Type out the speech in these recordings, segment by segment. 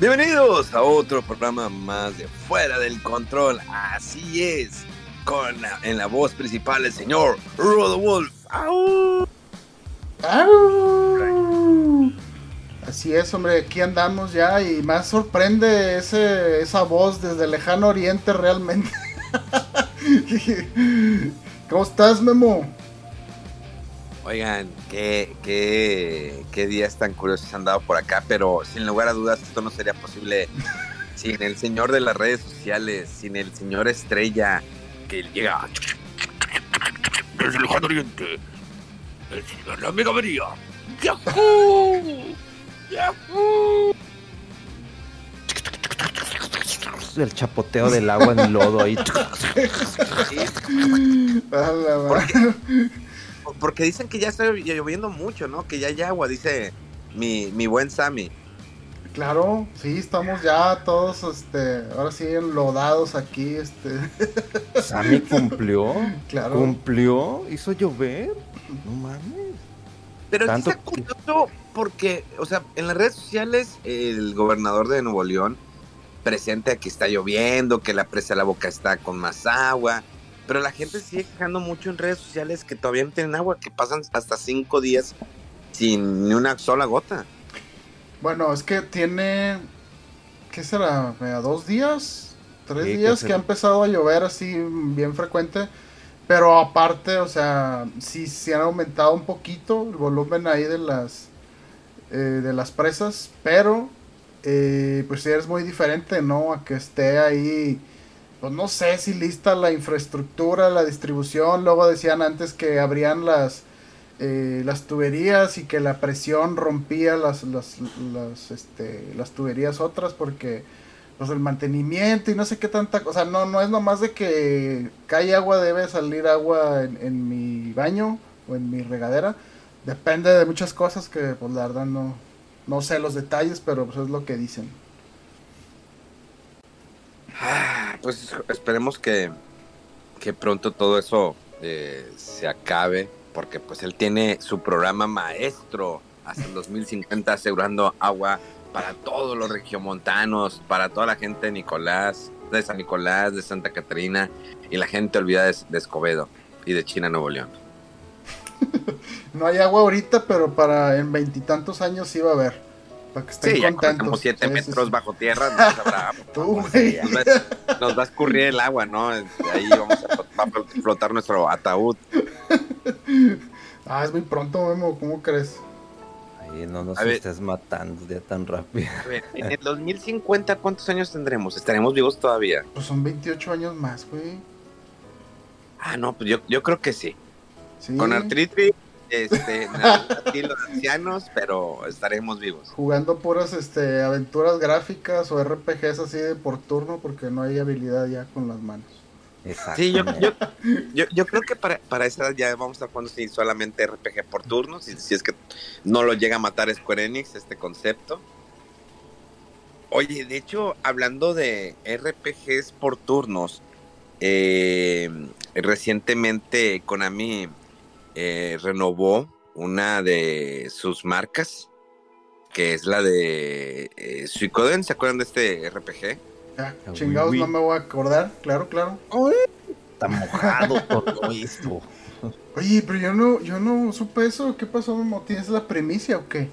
Bienvenidos a otro programa más de Fuera del Control. Así es, con la- en la voz principal el señor. ¡Au! ¡Au! Así es, hombre, aquí andamos ya y más sorprende ese, esa voz desde lejano oriente realmente. ¿Cómo estás, Memo? Oigan, qué, qué, qué días tan curiosos han dado por acá, pero sin lugar a dudas esto no sería posible sin el señor de las redes sociales, sin el señor estrella que llega desde el lejano oriente, el señor La Mega María. ¡Yahoo! ¡Yahoo! El chapoteo del agua en lodo ahí. A la ¿Por madre. Porque dicen que ya está lloviendo mucho, ¿no? Que ya hay agua, dice mi, mi buen Sammy. Claro, sí, estamos ya todos, este, ahora sí enlodados aquí, este, Sammy cumplió. claro. Cumplió. Hizo llover. No mames. Pero sí Tanto está curioso porque, o sea, en las redes sociales el gobernador de Nuevo León presenta que está lloviendo, que la presa de la boca está con más agua, pero la gente sigue quejando mucho en redes sociales que todavía no tienen agua, que pasan hasta cinco días sin ni una sola gota. Bueno, es que tiene, ¿qué será? ¿A ¿Dos días? ¿Tres Sí, que días se- que ha empezado a llover así bien frecuente? Pero aparte, o sea, sí se han aumentado un poquito el volumen ahí de las, eh, de las presas, pero eh, pues sí es muy diferente, ¿no? A que esté ahí, pues no sé si lista la infraestructura, la distribución, luego decían antes que abrían las eh, las tuberías y que la presión rompía las, las, las, este, las tuberías otras porque pues el mantenimiento y no sé qué tanta cosa, no, no es nomás de que cae agua, debe salir agua en, en mi baño o en mi regadera, depende de muchas cosas que pues la verdad no, no sé los detalles, pero pues es lo que dicen. Ah, Pues esperemos que, que pronto todo eso eh, se acabe, porque pues él tiene su programa maestro hasta el 2050 asegurando agua para todos los regiomontanos, para toda la gente de Nicolás, de San Nicolás, de Santa Catarina y la gente olvidada de, de Escobedo y de China Nuevo León. No hay agua ahorita, pero para en veintitantos años sí va a haber, para que estén Sí, ya contentos. como 7 Sí, sí, metros sí. bajo tierra, no sabrá. Tú, güey. Nos va, nos va a escurrir el agua, ¿no? Ahí vamos a, va a flotar nuestro ataúd. Ah, es muy pronto, Memo, ¿cómo crees? Ay, no nos A ver. estés matando ya tan rápido. A ver, en el 2050, ¿cuántos años tendremos? ¿Estaremos vivos todavía? Pues son 28 años más, güey. Ah, no, pues yo, yo creo que sí. Sí. Con artritis, este, na- así los ancianos, pero estaremos vivos. Jugando puras este, aventuras gráficas o RPGs así de por turno porque no hay habilidad ya con las manos. Sí, yo, yo, yo, yo creo que para, para esa edad ya vamos a estar jugando sí, solamente RPG por turnos, si, si es que no lo llega a matar Square Enix, este concepto. Oye, de hecho, hablando de RPGs por turnos, eh, recientemente Konami eh, renovó una de sus marcas, que es la de eh, Suikoden, ¿se acuerdan de este RPG? Ya, Ah, chingados, oui, no me voy a acordar, claro, claro. Está mojado todo esto. Oye, pero yo no, yo no supe eso. ¿Qué pasó, Memo? ¿Tienes la primicia o qué?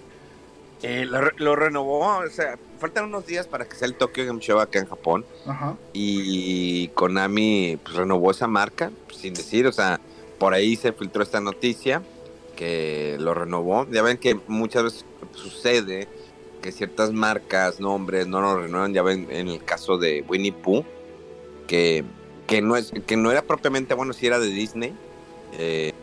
Eh, lo, re- lo renovó, o sea, faltan unos días para que sea el Tokyo Game Show acá en Japón Ajá. y Konami pues, renovó esa marca, pues, sin decir, o sea, por ahí se filtró esta noticia que lo renovó. Ya ven que muchas veces sucede que ciertas marcas, nombres, no lo renuevan. Ya ven en el caso de Winnie Pooh, que, que, no, es, que no era propiamente, bueno, si era de Disney, eh,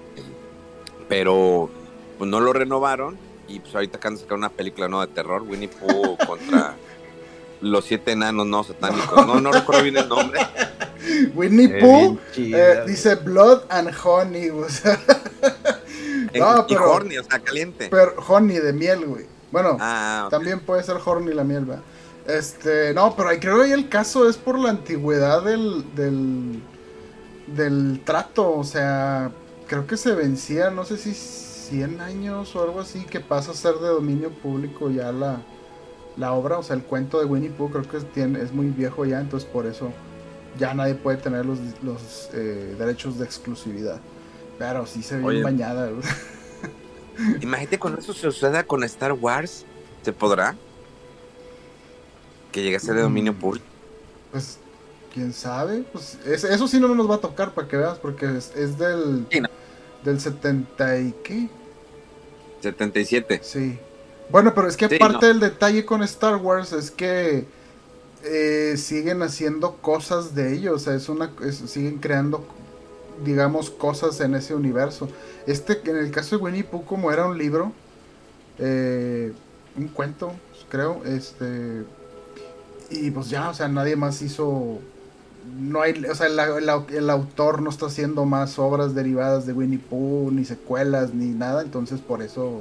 pero pues no lo renovaron. Y pues ahorita acaban de sacar una película no de terror, Winnie Pooh contra los siete enanos no satánicos. No, no recuerdo bien el nombre. Winnie Pooh eh, dice Blood and Honey, o sea, No, y pero- horny, o sea, caliente. pero honey de miel, güey. Bueno, ah, también puede ser horny la miel, ¿verdad? Este, no, pero ahí creo que ahí el caso es por la antigüedad del, del, del trato, o sea, creo que se vencía, no sé si 100 años o algo así, que pasa a ser de dominio público ya la, la obra, o sea, el cuento de Winnie Pooh creo que es, tiene, es muy viejo ya, entonces por eso ya nadie puede tener los, los eh, derechos de exclusividad. Pero sí se ve Oye. bañada. Imagínate cuando eso suceda con Star Wars, ¿se podrá? Que llegue a ser de dominio Mm. público. Pues, quién sabe. Pues, es- eso sí no nos va a tocar para que veas, porque es, es del, Sí, no. del 70 y qué. 77. Sí. Bueno, pero es que Sí, aparte no. del detalle con Star Wars es que eh, siguen haciendo cosas de ellos, o sea, es una, es- siguen creando, digamos, cosas en ese universo. Este, en el caso de Winnie Pooh, como era un libro, eh, un cuento, creo, este, y pues ya, o sea, nadie más hizo, no hay, o sea, el, el- el autor no está haciendo más obras derivadas de Winnie Pooh, ni secuelas, ni nada, entonces por eso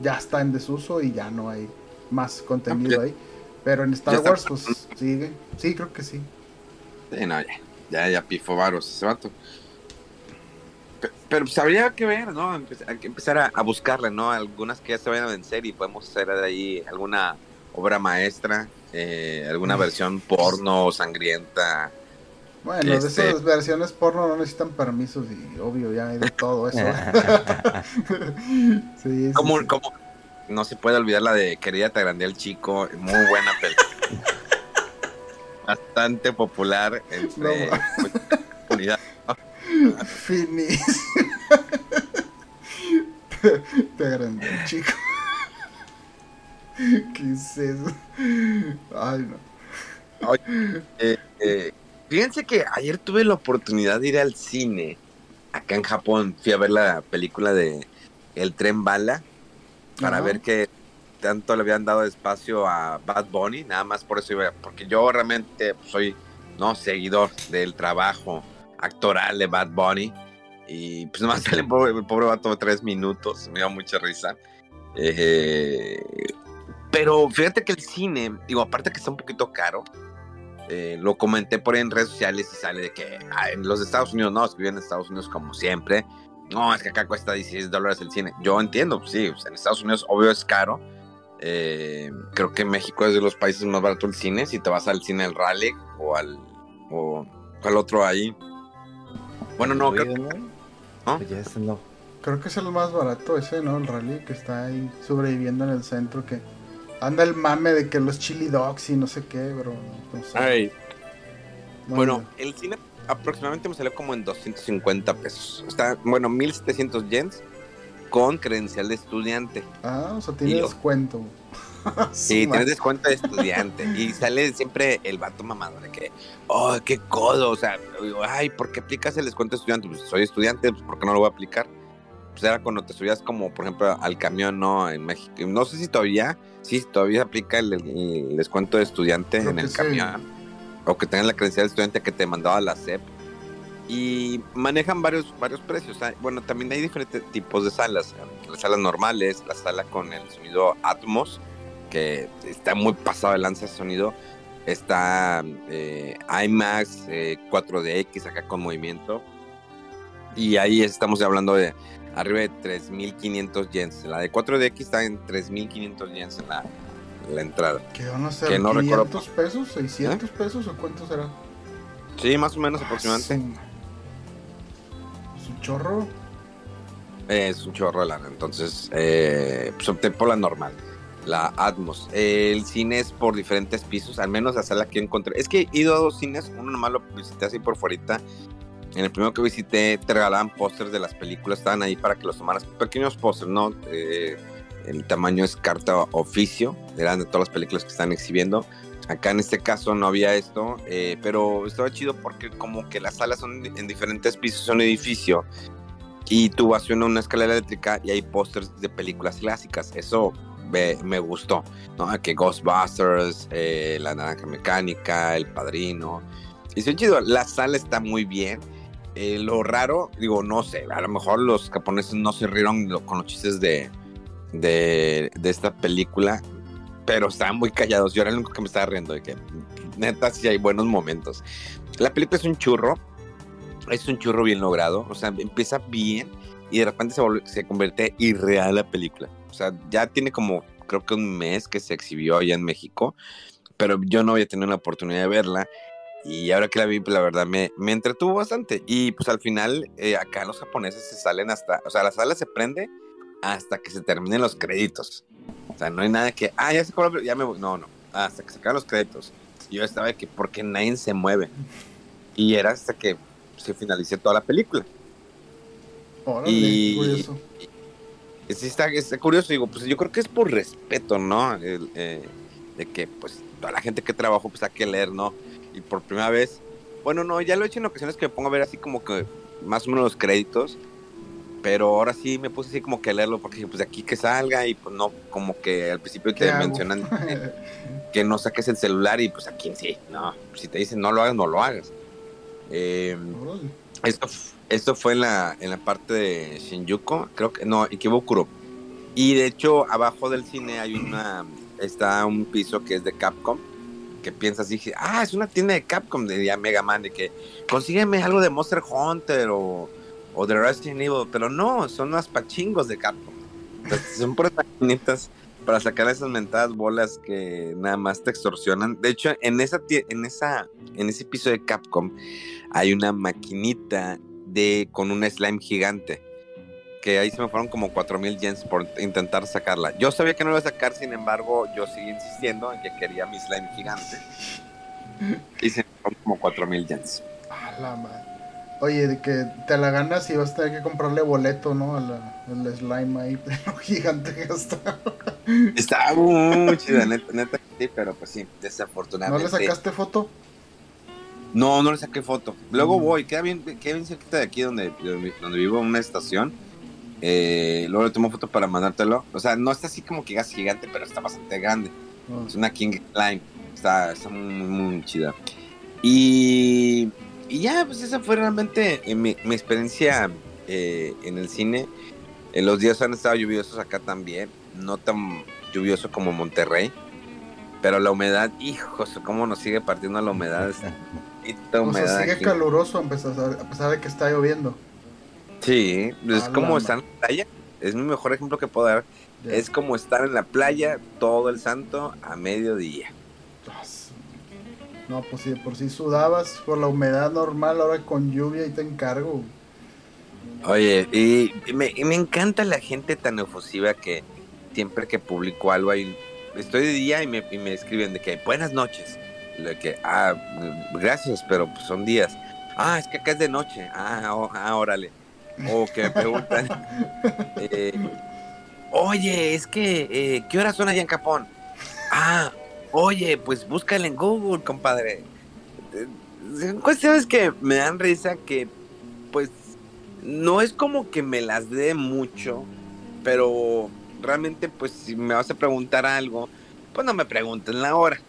ya está en desuso y ya no hay más contenido ahí. Pero en Star ya está- Wars, pues sigue. Sí, creo que sí. Sí, no, ya, ya, ya pifó varos ese vato. Pe- Pero pues habría que ver, ¿no? Hay que empezar a, a buscarle, ¿no? Algunas que ya se vayan a vencer y podemos hacer de ahí alguna obra maestra, eh, alguna Mm. versión porno sangrienta. Bueno, de Este- esas versiones porno no necesitan permisos y obvio ya hay de todo eso. sí, sí, Como, sí. como no se puede olvidar la de Querida te agrandé al chico, muy buena película. Bastante popular entre No. mucha comunidad. Finis. te, te agrandé, chico. ¿Qué es eso? Ay, no. Eh, eh, fíjense que ayer tuve la oportunidad de ir al cine acá en Japón. Fui a ver la película de El tren bala para Ajá. ver que tanto le habían dado espacio a Bad Bunny. Nada más por eso iba, porque yo realmente pues, soy no seguidor del trabajo actoral de Bad Bunny. Y pues nomás sale el pobre, el pobre vato de tres minutos. Me dio mucha risa. Eh, pero fíjate que el cine, digo, aparte que está un poquito caro, eh, lo comenté por ahí en redes sociales y sale de que ah, en los Estados Unidos no, es que viven en Estados Unidos como siempre. No, es que acá cuesta 16 dólares el cine. Yo entiendo, pues, sí, pues, en Estados Unidos obvio es caro. Eh, creo que México es de los países más baratos el cine. Si te vas al cine al Raleigh o al o al otro ahí. Bueno, no, creo, Ruido, ¿no? ¿no? Ya ese no. Creo que es el más barato ese, ¿no? El rally que está ahí sobreviviendo en el centro. Que anda el mame de que los chili dogs y no sé qué, bro. No sé. Ay, No, Bueno, no. el cine aproximadamente me salió como en 250 pesos. Está, bueno, 1700 yens con credencial de estudiante. Ah, o sea, tiene yo- descuento. Sí, Su tienes descuento de estudiante. y sale siempre el vato mamador de que, oh, qué codo. O sea, digo, ay, ¿por qué aplicas el descuento de estudiante? Pues soy estudiante, pues ¿por qué no lo voy a aplicar? Pues era cuando te subías como, por ejemplo, al camión, ¿no? En México. No sé si todavía, sí, todavía aplica el, el descuento de estudiante Creo en el sí. camión. O que tengas la credencial de estudiante que te mandaba la SEP. Y manejan varios, varios precios. Bueno, también hay diferentes tipos de salas. Las salas normales, la sala con el sonido Atmos, que está muy pasado de lanza ese sonido. Está eh, IMAX, eh, 4DX acá con movimiento. Y ahí estamos hablando de arriba de 3.500 yens. La de 4DX está en 3.500 yens en la, la entrada. ¿Qué van a ser? Que no recuerdo. ¿500 pesos? ¿600 pesos o cuánto será? Sí, más o menos aproximadamente. ¿Su chorro? Es un chorro de lana. Entonces, eh, pues opté por la normal. La Atmos. el cine es por diferentes pisos. Al menos la sala que encontré. Es que he ido a dos cines. Uno nomás lo visité así por fuera. En el primero que visité te regalaban pósters de las películas, estaban ahí para que los tomaras. Pequeños pósters, ¿no? Eh, el tamaño es carta oficio, eran de todas las películas que están exhibiendo. Acá en este caso no había esto, eh, pero estaba chido porque como que las salas son en diferentes pisos, son edificio y tú vas subiendo una escalera eléctrica y hay pósters de películas clásicas. Eso me, gustó, ¿no? Que Ghostbusters, eh, La Naranja Mecánica, El Padrino. Y es chido, la sala está muy bien. Eh, lo raro, digo, no sé, a lo mejor los japoneses no se rieron con los chistes de, de, de esta película, pero estaban muy callados. Yo era el único que me estaba riendo de que, neta, sí hay buenos momentos. La película es un churro, es un churro bien logrado, o sea, empieza bien y de repente se, se convierte irreal la película. O sea, ya tiene como, creo que un mes que se exhibió allá en México, pero yo no había tenido la oportunidad de verla. Y ahora que la vi, pues la verdad me, me entretuvo bastante. Y pues al final, eh, acá los japoneses se salen hasta, o sea, la sala se prende hasta que se terminen los créditos. O sea, no hay nada que, ah, ya se acabó ya me voy. No, no, hasta que se acaban los créditos. Y yo estaba de que, porque nadie se mueve. Y era hasta que se finalice toda la película. Órale, Y- curioso. Y Sí, está, está curioso, digo, pues yo creo que es por respeto, ¿no? El, eh, de que, pues, toda la gente que trabajo, pues hay que leer, ¿no? Y por primera vez, bueno, no, ya lo he hecho en ocasiones que me pongo a ver así como que más o menos los créditos, pero ahora sí me puse así como que a leerlo, porque dije, pues de aquí que salga, y pues no, como que al principio ¿Qué te mencionan que no saques el celular, y pues aquí sí, no, si te dicen no lo hagas, no lo hagas. Eh, esto, esto fue en la, en la parte de Shinjuku, creo que, no, Ikebukuro. Y de hecho, abajo del cine hay una, está un piso que es de Capcom, que piensas, dije, ah, es una tienda de Capcom, de ya Mega Man, de que consígueme algo de Monster Hunter o, o de Resident Evil, pero no, son unas pachingos de Capcom. Son puras maquinitas para sacar esas mentadas bolas que nada más te extorsionan. De hecho, en esa, en esa, en ese piso de Capcom hay una maquinita de con un slime gigante. Que ahí se me fueron como 4000 yens por intentar sacarla. Yo sabía que no lo iba a sacar, sin embargo, yo seguí insistiendo en que quería mi slime gigante. Y se me fueron como 4000 yens. A la madre. Oye, de que te la ganas y vas a tener que comprarle boleto, ¿no? Al al slime ahí, lo gigante que está. Muy chida, neta, neta que sí, pero pues sí, ¿No desafortunadamente. le sacaste foto? No, no le saqué foto. Luego Mm. voy, queda bien, queda bien cerquita de aquí donde, donde, vivo, una estación. Eh, luego le tomo foto para mandártelo. O sea, no está así como que gas gigante, pero está bastante grande. No. Es una King Line. Está, está muy, muy, muy chida. Y, y ya, pues esa fue realmente mi, mi experiencia eh, en el cine. Eh, los días han estado lluviosos acá también. No tan lluvioso como Monterrey. Pero la humedad, hijos, cómo nos sigue partiendo la humedad. Esta humedad sea, sigue aquí. caluroso a pesar, a pesar de que está lloviendo. Sí, es como estar en la playa. Es mi mejor ejemplo que puedo dar. Es como estar en la playa todo el santo a mediodía. No, pues si de por sí sudabas por la humedad normal, ahora con lluvia y te encargo. Oye, y me, y me encanta la gente tan efusiva que siempre que publico algo ahí, estoy de día y me, y me escriben de que buenas noches. De que, ah, gracias, pero pues son días. Ah, es que acá es de noche. Ah, oh, ah, órale. O que me preguntan, eh, oye, es que, eh, ¿qué horas son allá en Japón? Ah, oye, pues búscale en Google, compadre. Son cuestiones que me dan risa que, pues, no es como que me las dé mucho, pero realmente, pues, si me vas a preguntar algo, pues no me pregunten la hora.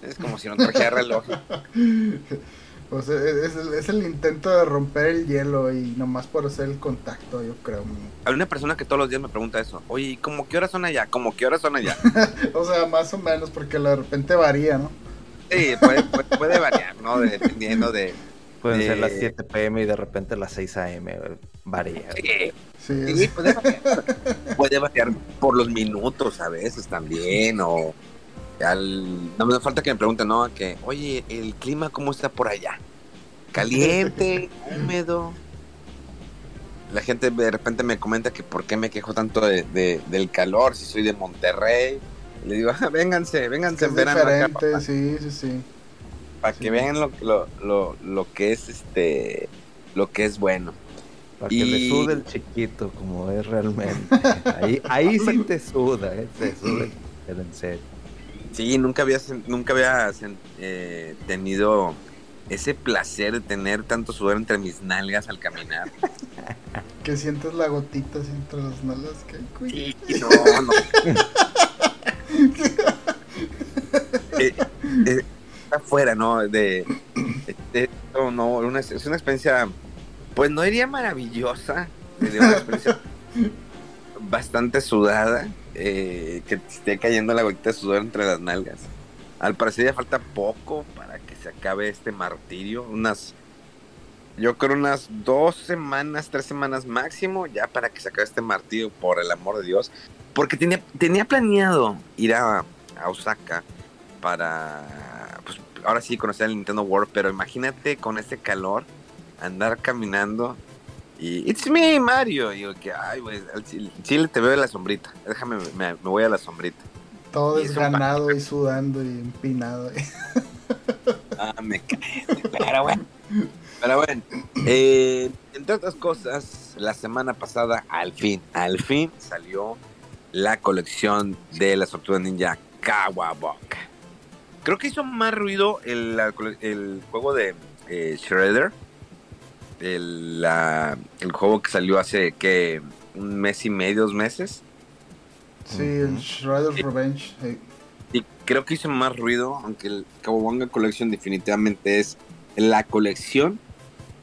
Es como si no trajera reloj. Pues es, es el, es el intento de romper el hielo y nomás por hacer el contacto, yo creo. Hay una persona que todos los días me pregunta eso. Oye, ¿y cómo qué horas son allá? ¿Cómo qué horas son allá? O sea, más o menos, porque de repente varía, ¿no? Sí, puede, puede, puede variar, ¿no? De- Dependiendo de... Pueden ser las 7 pm y de repente las 6 am. Varía. Sí, Sí, puede variar. Puede variar por los minutos a veces también, o... al- no me falta que me pregunten, ¿no? Que, oye, ¿el clima cómo está por allá? ¿Caliente? ¿Húmedo? La gente de repente me comenta que por qué me quejo tanto de, de- del calor si soy de Monterrey. Y le digo, ah, vénganse, vénganse es en verano diferente, sí, sí, sí. para sí. que vean lo, lo, lo, lo que es este lo que es bueno. Para que le Y- sude el chiquito, como es realmente. Ahí, ahí sí te suda, ¿eh? Te suda, pero en serio. Sí, nunca había, nunca había eh, tenido ese placer de tener tanto sudor entre mis nalgas al caminar. Que sientes la gotita así entre las nalgas. Que, Sí, no, no. Eh, eh, afuera, ¿no? De, de- no, no, una- es una experiencia, pues no diría maravillosa, sería una experiencia bastante sudada, eh, que esté cayendo la gotita de sudor entre las nalgas. Al parecer ya falta poco para que se acabe este martirio, unas, yo creo unas dos semanas, tres semanas máximo, ya para que se acabe este martirio, por el amor de Dios. Porque tenía, tenía planeado ir a, a Osaka para, pues ahora sí conocer el Nintendo World, pero imagínate con este calor, andar caminando y It's me, Mario. Y yo que, ay, güey, al chile, chile te veo en la sombrita. Déjame, me, me voy a la sombrita. todo desganado y sudando y empinado. Ah, me cae. Pero bueno. Pero bueno. eh, entre otras cosas, la semana pasada, al fin, al fin salió la colección de las tortugas ninja Kawabok. Creo que hizo más ruido el juego de eh, Shredder. El, la- el juego que salió hace que un mes y medio, dos meses. Sí, el. Shredder's Revenge. Y creo que hizo más ruido, aunque el Kawabonga Collection definitivamente es la colección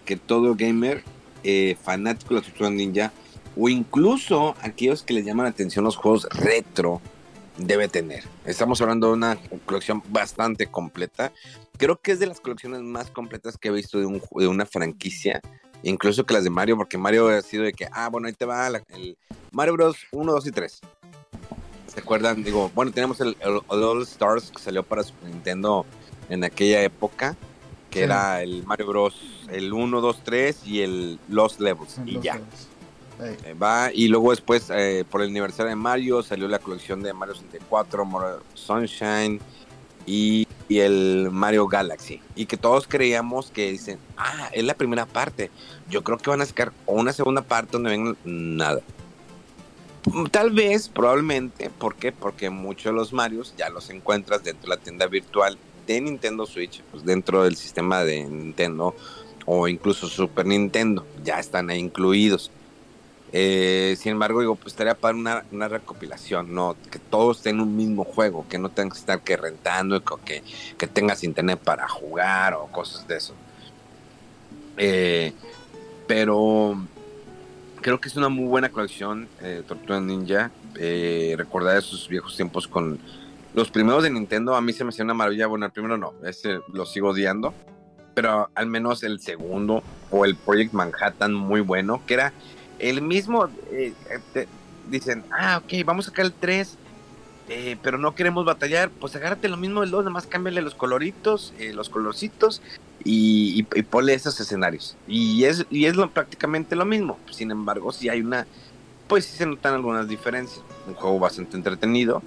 que todo gamer eh, fanático de la Tortuga Ninja o incluso aquellos que les llaman la atención los juegos retro debe tener. Estamos hablando de una colección bastante completa. Creo que es de las colecciones más completas que he visto de, un, de una franquicia, incluso que las de Mario, porque Mario ha sido de que, ah, bueno, ahí te va la- el Mario Bros. 1, 2 y 3. ¿Se acuerdan? Digo, bueno, tenemos el, el- el All Stars que salió para Super Nintendo en aquella época, que Sí. era el Mario Bros. el 1, 2, 3 y el Lost Levels. Y ya. Eh, va, y luego después, eh, por el aniversario de Mario, salió la colección de Mario 64, Mario Sunshine y, el Mario Galaxy. Y que todos creíamos que dicen, ah, es la primera parte. Yo creo que van a sacar una segunda parte donde ven nada. Tal vez, probablemente, ¿por qué? Porque muchos de los Marios ya los encuentras dentro de la tienda virtual de Nintendo Switch, pues dentro del sistema de Nintendo o incluso Super Nintendo, ya están ahí incluidos. Eh, sin embargo, digo, pues estaría para una, recopilación, ¿no? Que todos estén un mismo juego, que no tengas que estar que rentando, y que, que tengas internet para jugar o cosas de eso. Eh, pero creo que es una muy buena colección, eh, Tortuga Ninja. Eh, recordar esos viejos tiempos con los primeros de Nintendo, a mí se me hacía una maravilla. Bueno, el primero no, ese lo sigo odiando. Pero al menos el segundo o el Project Manhattan, muy bueno, que era el mismo. eh, dicen, ah, ok, vamos a sacar el 3, eh, pero no queremos batallar. Pues agárrate lo mismo del 2, nada más cámbiale los coloritos, eh, los colorcitos y, y, ponle esos escenarios. Y es, y es lo, prácticamente lo mismo. Sin embargo, sí hay una. Pues sí se notan algunas diferencias. Un juego bastante entretenido.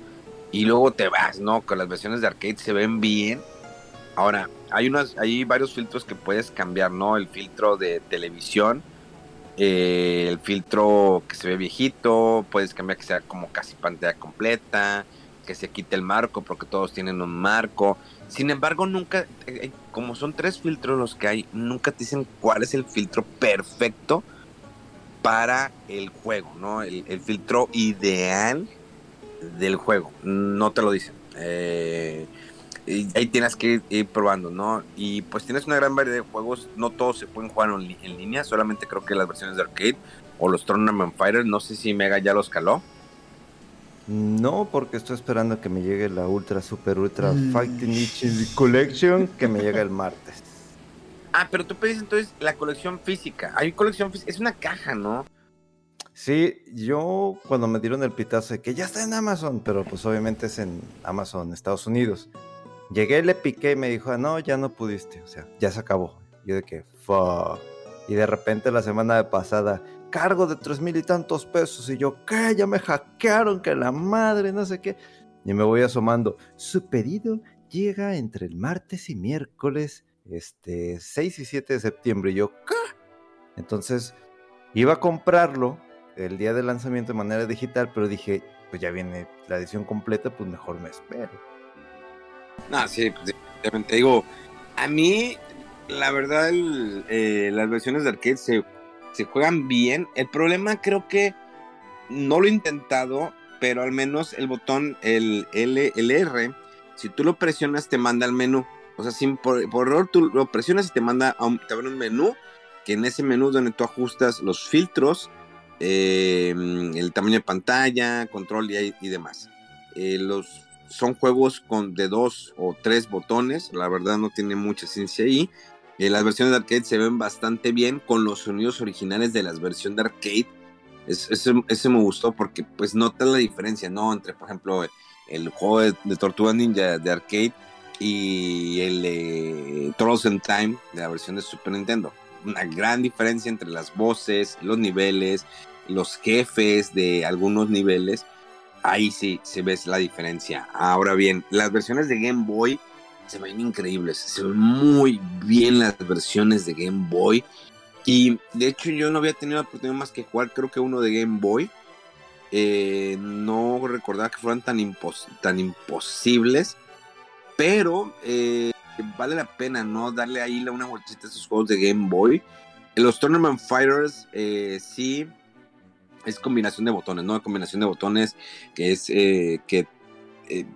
Y luego te vas, ¿no? Con las versiones de arcade se ven bien. Ahora, hay unas, hay varios filtros que puedes cambiar, ¿no? El filtro de televisión, eh, el filtro que se ve viejito, puedes cambiar que sea como casi pantalla completa, que se quite el marco, porque todos tienen un marco. Sin embargo, nunca, eh, eh, como son tres filtros los que hay, nunca te dicen cuál es el filtro perfecto para el juego, ¿no? El, el filtro ideal del juego, no te lo dicen. Eh, y ahí tienes que ir, ir probando, ¿no? Y pues tienes una gran variedad de juegos, no todos se pueden jugar en, línea, solamente creo que las versiones de arcade o los Tournament Fighters, no sé si Mega ya los caló. No, porque estoy esperando que me llegue la Ultra Super Ultra Mm. Fighting Nichi Collection que me llega el martes. Ah, pero tú pedís entonces la colección física. Hay colección física, es una caja, ¿no? Sí, yo cuando me dieron el pitazo de que ya está en Amazon, pero pues obviamente es en Amazon, Estados Unidos. Llegué, le piqué y me dijo, ah, no, ya no pudiste, o sea, ya se acabó. Yo de que, fuck. Y de repente la semana pasada, cargo de tres mil y tantos pesos. Y yo, ¿qué? Ya me hackearon, que la madre, no sé qué. Y me voy asomando. Su pedido llega entre el martes y miércoles, este, 6 y 7 de septiembre. Y yo, ¿qué? Entonces, iba a comprarlo el día del lanzamiento de manera digital, pero dije, pues ya viene la edición completa, pues mejor me espero. No, sí, pues. Digo, a mí, la verdad, eh, las versiones de arcade se, juegan bien. El problema creo que no lo he intentado, pero al menos el botón, el L, el R, si tú lo presionas te manda al menú. O sea, sin, por, error tú lo presionas y te manda a un, te abre un menú, que en ese menú donde tú ajustas los filtros, eh, el tamaño de pantalla, control y, y demás. Eh, los, son juegos con de dos o tres botones, la verdad no tiene mucha ciencia ahí. Eh, las versiones de arcade se ven bastante bien con los sonidos originales de las versiones de arcade. Es, ese, me gustó porque pues notas la diferencia, ¿no? Entre, por ejemplo, el juego de, Tortuga Ninja de arcade y el de Trolls Time de la versión de Super Nintendo. Una gran diferencia entre las voces, los niveles, los jefes de algunos niveles. Ahí sí se ve la diferencia. Ahora bien, las versiones de Game Boy se ven increíbles. Se ven muy bien las versiones de Game Boy. Y de hecho yo no había tenido la oportunidad más que jugar, creo que uno de Game Boy. Eh, no recordaba que fueran tan imposibles. Pero eh, vale la pena, ¿no? Darle ahí una vueltita a esos juegos de Game Boy. Los Tournament Fighters, eh, sí, es combinación de botones, ¿no? Combinación de botones que es eh, que eh,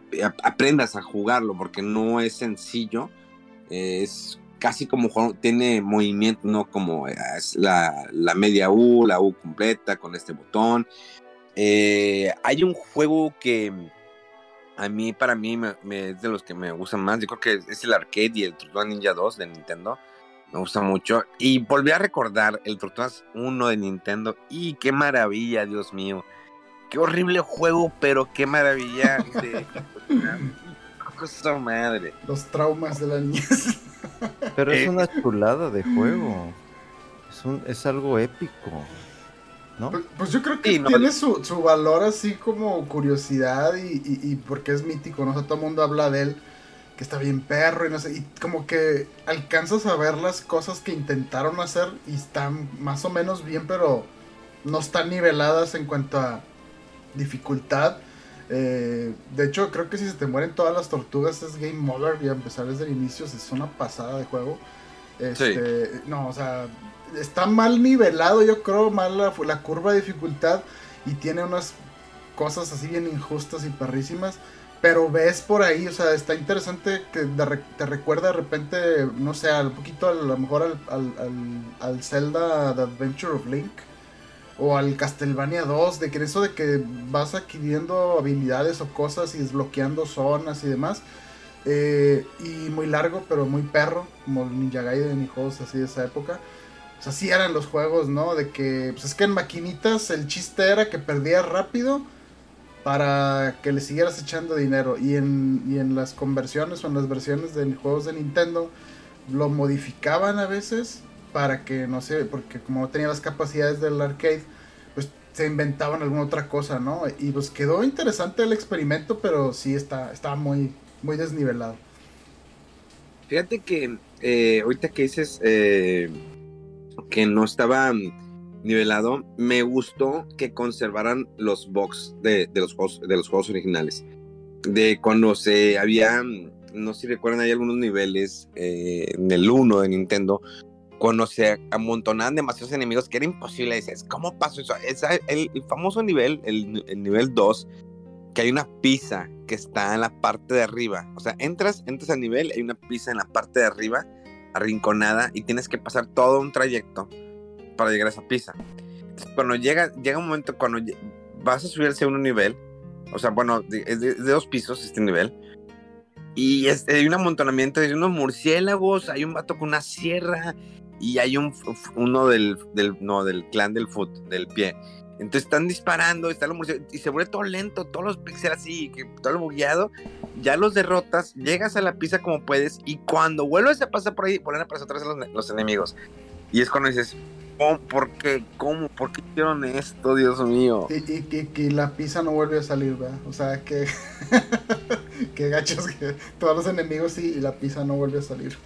aprendas a jugarlo porque no es sencillo. Eh, es casi como tiene movimiento, ¿no? Como es la, la, media U, la U completa con este botón. hay un juego que a mí, para mí, me, es de los que me gustan más. Yo creo que es el arcade y el Tortuga Ninja 2 de Nintendo. Me gusta mucho. Y volví a recordar el Tortugas 1 de Nintendo. Y qué maravilla, Dios mío. Qué horrible juego, pero qué maravilla. De... cosa madre. Los traumas de la niñez. Pero es una chulada de juego. Es, un, es algo épico. ¿No? Pues, pues, yo creo que sí, tiene su, su, valor así como curiosidad y, y, y, porque es mítico, ¿no? O sea, todo el mundo habla de él, que está bien perro y no sé, y como que alcanzas a ver las cosas que intentaron hacer y están más o menos bien, pero no están niveladas en cuanto a dificultad. Eh, de hecho, creo que si se te mueren todas las tortugas es game over y a empezar desde el inicio es una pasada de juego. Este, sí. No, o sea, está mal nivelado, yo creo, mal la, la, curva de dificultad y tiene unas cosas así bien injustas y perrísimas. Pero ves por ahí, o sea, está interesante que te recuerda de repente, no sé, un poquito a lo mejor al, al, Zelda The Adventure of Link o al Castlevania 2, de que eso de que vas adquiriendo habilidades o cosas y desbloqueando zonas y demás. Eh, y muy largo, pero muy perro, como Ninja Gaiden y juegos así de esa época. O sea, sí eran los juegos, ¿no? De que, pues es que en maquinitas el chiste era que perdías rápido para que le siguieras echando dinero. Y en, y en las conversiones o en las versiones de juegos de Nintendo lo modificaban a veces para que, no sé, porque como no tenía las capacidades del arcade, pues se inventaban alguna otra cosa, ¿no? Y pues quedó interesante el experimento, pero sí está, estaba muy, muy desnivelado. Fíjate que eh, ahorita que dices... Eh que no estaba nivelado, me gustó que conservaran los box de, de, los, juegos, de los juegos originales. De cuando se había, no sé si recuerdan, hay algunos niveles eh, en el 1 de Nintendo, cuando se amontonaban demasiados enemigos que era imposible. Dices, ¿cómo pasó eso? Esa, el, el, famoso nivel, el, el nivel 2, que hay una pizza que está en la parte de arriba. O sea, entras, entras al nivel, hay una pizza en la parte de arriba arrinconada y tienes que pasar todo un trayecto para llegar a esa pista. Cuando llega, llega un momento cuando vas a subirse a un nivel, o sea, bueno, es de, de, dos pisos este nivel, y es, hay un amontonamiento de unos murciélagos, hay un vato con una sierra, y hay un uno del, del no, del clan del foot, del pie. Entonces están disparando, están los y se vuelve todo lento, todos los píxeles así, que todo lo bugueado. Ya los derrotas, llegas a la pista como puedes, y cuando vuelves a pasar por ahí, vuelven a otra vez los, los, enemigos. Y es cuando dices, ¿por qué? ¿Cómo? ¿Por qué hicieron esto, Dios mío? Y, y, la pizza no vuelve a salir, ¿verdad? O sea, que. que gachos que todos los enemigos sí, y la pizza no vuelve a salir.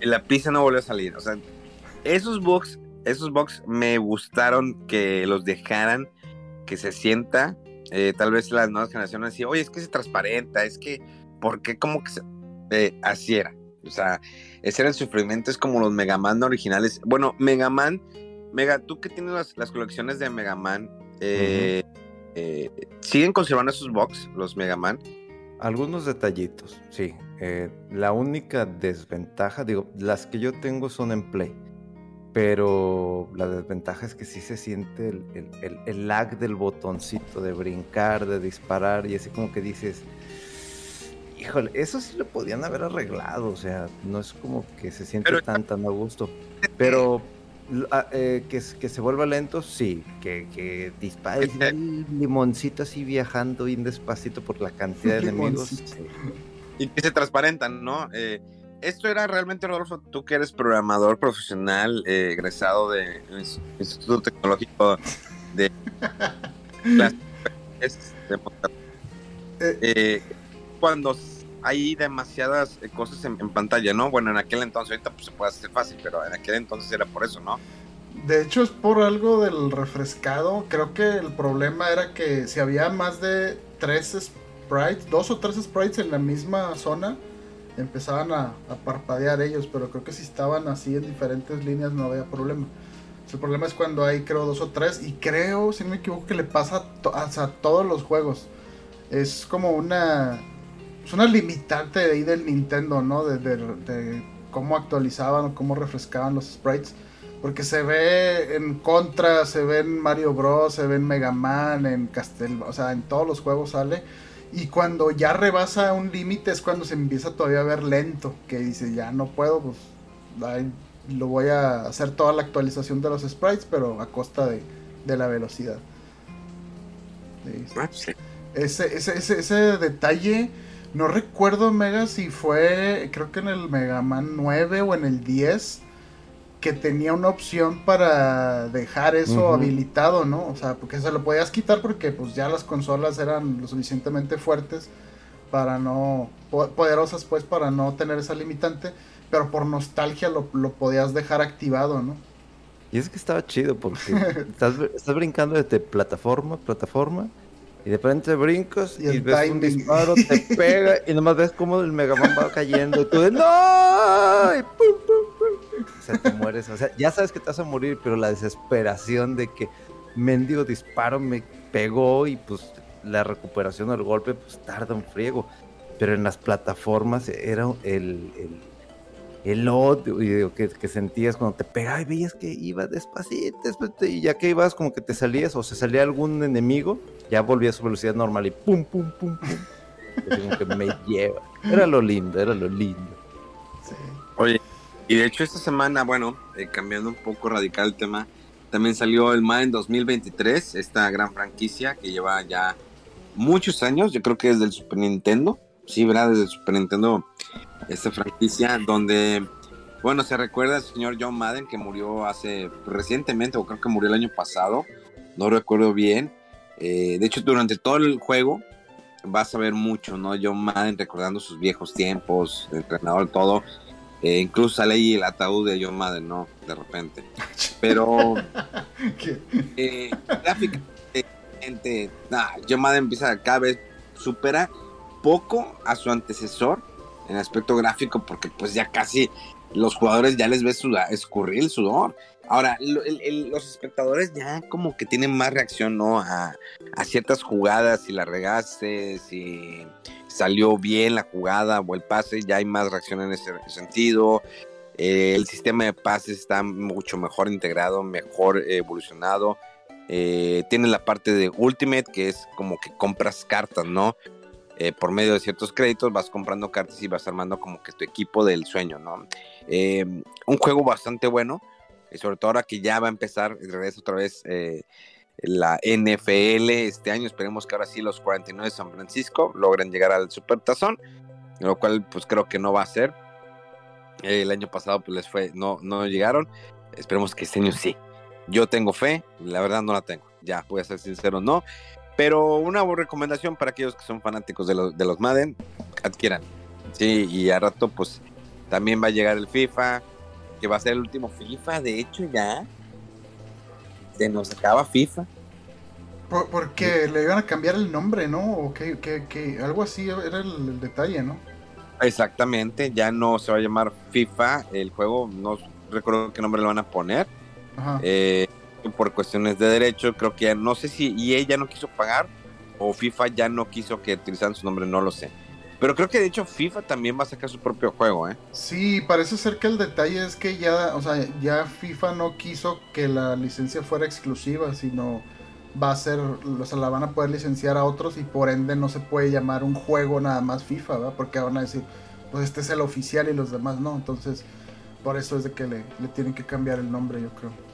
y la pizza no vuelve a salir, o sea esos bugs, esos bugs me gustaron que los dejaran, que se sienta. Eh, tal vez las nuevas generaciones decían, oye, es que se transparenta, es que, ¿por qué? Como que se... Eh, así era. O sea, ese era como los Mega Man originales. Bueno, Mega Man, Mega, tú que tienes las, las colecciones de Mega Man, eh, eh, ¿siguen conservando esos box, los Mega Man? Algunos detallitos, sí. Eh, la única desventaja, digo, las que yo tengo son en Play. Pero la desventaja es que sí se siente el, el- el- el lag del botoncito de brincar, de disparar, y así como que dices, híjole, eso sí lo podían haber arreglado, o sea, no es como que se siente Pero- tan, tan a gusto. Pero ah, eh, que, se vuelva lento, sí, que, que dispare el limoncito así viajando bien despacito por la cantidad de enemigos. Sí. y que se transparentan, ¿no? Eh, esto era realmente, Rodolfo, tú que eres programador profesional, eh, egresado de Ins- Instituto Tecnológico de las de. Eh. Eh, cuando hay demasiadas eh, cosas en, pantalla, ¿no? Bueno, en aquel entonces, ahorita pues se puede hacer fácil, pero en aquel entonces era por eso, ¿no? De hecho, es por algo del refrescado. Creo que el problema era que si había más de tres sprites, dos o tres sprites en la misma zona, empezaban a, parpadear ellos. Pero creo que si estaban así en diferentes líneas no había problema. El problema es cuando hay, creo, dos o tres. Y creo, si no me equivoco, que le pasa to- a todos los juegos. Es como una. Es una limitante de ahí del Nintendo, ¿no? De, de- de cómo actualizaban o cómo refrescaban los sprites. Porque se ve en Contra, se ve en Mario Bros, se ve en Mega Man, en Castel, o sea, en todos los juegos sale. Y cuando ya rebasa un límite es cuando se empieza todavía a ver lento, que dice, ya no puedo, pues ahí lo voy a hacer toda la actualización de los sprites, pero a costa de, de la velocidad. Sí, Ah, ese, ese, ese, ese detalle, no recuerdo Mega si fue, creo que en el Mega Man 9 o en el 10, que tenía una opción para dejar eso habilitado, ¿no? O sea, porque se lo podías quitar porque pues ya las consolas eran lo suficientemente fuertes para no, po- poderosas pues para no tener esa limitante, pero por nostalgia lo, lo podías dejar activado, ¿no? Y es que estaba chido porque estás, estás brincando desde plataforma, plataforma, y de repente brincas Y y, ves un disparo, te pega, y nomás ves cómo el Mega Man va cayendo, y tú de ¡No! Y pum, pum, pum. O sea, te mueres. O sea, ya sabes que te vas a morir, pero la desesperación de que mendigo disparo me pegó y pues la recuperación del golpe pues tarda un friego. Pero en las plataformas era el, el, el odio digo, que, que sentías cuando te pegaba y veías que iba despacito, despacito, y ya que ibas como que te salías o se salía algún enemigo, ya volvía a su velocidad normal y pum, pum, pum, pum. Así como que me lleva. Era lo lindo, era lo lindo. Sí. Oye, y de hecho esta semana, bueno, eh, cambiando un poco radical el tema, también salió el Madden 2023, esta gran franquicia que lleva ya muchos años, yo creo que desde el Super Nintendo, sí, ¿verdad? Desde el Super Nintendo, esta franquicia donde, bueno, se recuerda al señor John Madden que murió hace recientemente, o creo que murió el año pasado, no recuerdo bien. Eh, de hecho, durante todo el juego vas a ver mucho, ¿no? John Madden recordando sus viejos tiempos, de entrenador, todo. Eh, incluso sale ahí el ataúd de John Madden, ¿no? De repente. Pero eh, gráficamente, nah, John Madden empieza cada vez supera poco a su antecesor en aspecto gráfico porque pues ya casi los jugadores ya les ves escurrir el sudor. Ahora, los espectadores ya como que tienen más reacción, ¿no? A, a ciertas jugadas, si la regaste, si salió bien la jugada o el pase, ya hay más reacción en ese sentido. Eh, el sistema de pases está mucho mejor integrado, mejor evolucionado. Eh, tiene la parte de Ultimate, que es como que compras cartas, ¿no? Eh, por medio de ciertos créditos vas comprando cartas y vas armando como que tu equipo del sueño, ¿no? Eh, un juego bastante bueno, y sobre todo ahora que ya va a empezar, otra vez eh, la NFL este año, esperemos que ahora sí los 49 de San Francisco logren llegar al Super Tazón, lo cual pues creo que no va a ser. Eh, el año pasado pues les fue, no, no llegaron, esperemos que este año sí. Yo tengo fe, la verdad no la tengo, ya voy a ser sincero, no. Pero una recomendación para aquellos que son fanáticos de los, de los Madden, adquieran. Sí, y a rato pues también va a llegar el FIFA. que va a ser el último FIFA, de hecho ya. Se nos acaba FIFA. Por- porque le iban a cambiar el nombre, ¿no? O que, que- que algo así era el, el detalle, ¿no? Exactamente, ya no se va a llamar FIFA, el juego, no recuerdo qué nombre le van a poner. Ajá. eh, por cuestiones de derecho, creo que no sé si EA ya no quiso pagar o FIFA ya no quiso que utilizaran su nombre, no lo sé. Pero creo que de hecho FIFA también va a sacar su propio juego, ¿eh? Sí, parece ser que el detalle es que ya, o sea, ya FIFA no quiso que la licencia fuera exclusiva, sino va a ser, o sea, la van a poder licenciar a otros y por ende no se puede llamar un juego nada más FIFA, ¿verdad? Porque van a decir, pues este es el oficial y los demás no, entonces por eso es de que le, le tienen que cambiar el nombre, yo creo.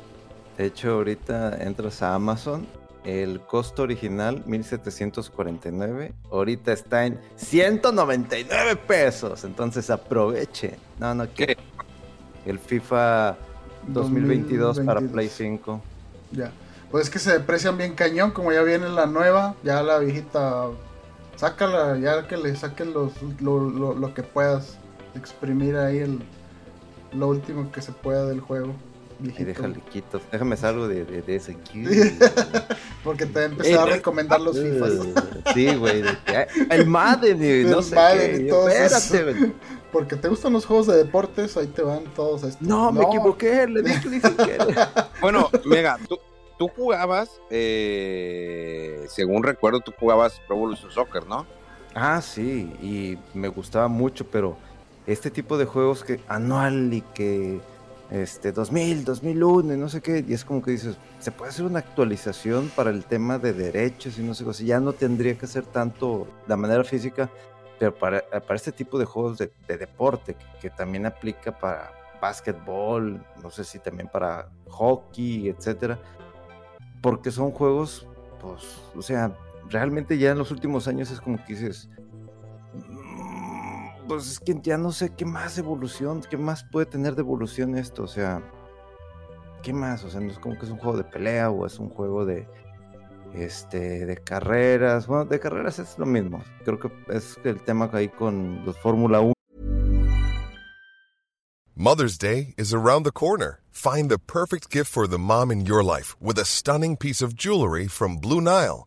De hecho, ahorita entras a Amazon, el costo original 1749, ahorita está en 199 pesos, entonces aproveche. No, no, ¿Qué? que el FIFA 2022 para 2022. Play 5. Ya. Pues es que se deprecian bien cañón, como ya viene la nueva, ya la viejita, sácala, ya que le saquen los, lo, lo- lo que puedas, exprimir ahí el, lo último que se pueda del juego. Y déjale quito. Déjame salgo de, de, de ese. Porque te empecé a recomendar los FIFAs. Sí, güey. de que, "Ay, El Madden y no El sé Madden qué. y todo eso. Espérate, güey. Porque te gustan los juegos de deportes, ahí te van todos estos. No, me equivoqué. Le dije siquiera. Bueno, Mega, tú, tú jugabas, eh, según recuerdo, tú jugabas Pro Evolution Soccer, ¿no? Ah, sí, y me gustaba mucho, pero este tipo de juegos que anual y que este 2000, 2001 y no sé qué, y es como que dices, se puede hacer una actualización para el tema de derechos y no sé qué, o ya no tendría que ser tanto la manera física, pero para, para este tipo de juegos de, de deporte, que, que también aplica para básquetbol, no sé si también para hockey, etcétera, porque son juegos, pues, o sea, realmente ya en los últimos años es como que dices, "Mm, pues es que ya no sé qué más evolución, qué más puede tener de evolución esto, o sea, ¿qué más? O sea, no es como que es un juego de pelea o es un juego de, este, de carreras, bueno, de carreras es lo mismo, creo que es el tema ahí con los Fórmula 1. Mother's Day is around the corner. Find the perfect gift for the mom in your life with a stunning piece of jewelry from Blue Nile.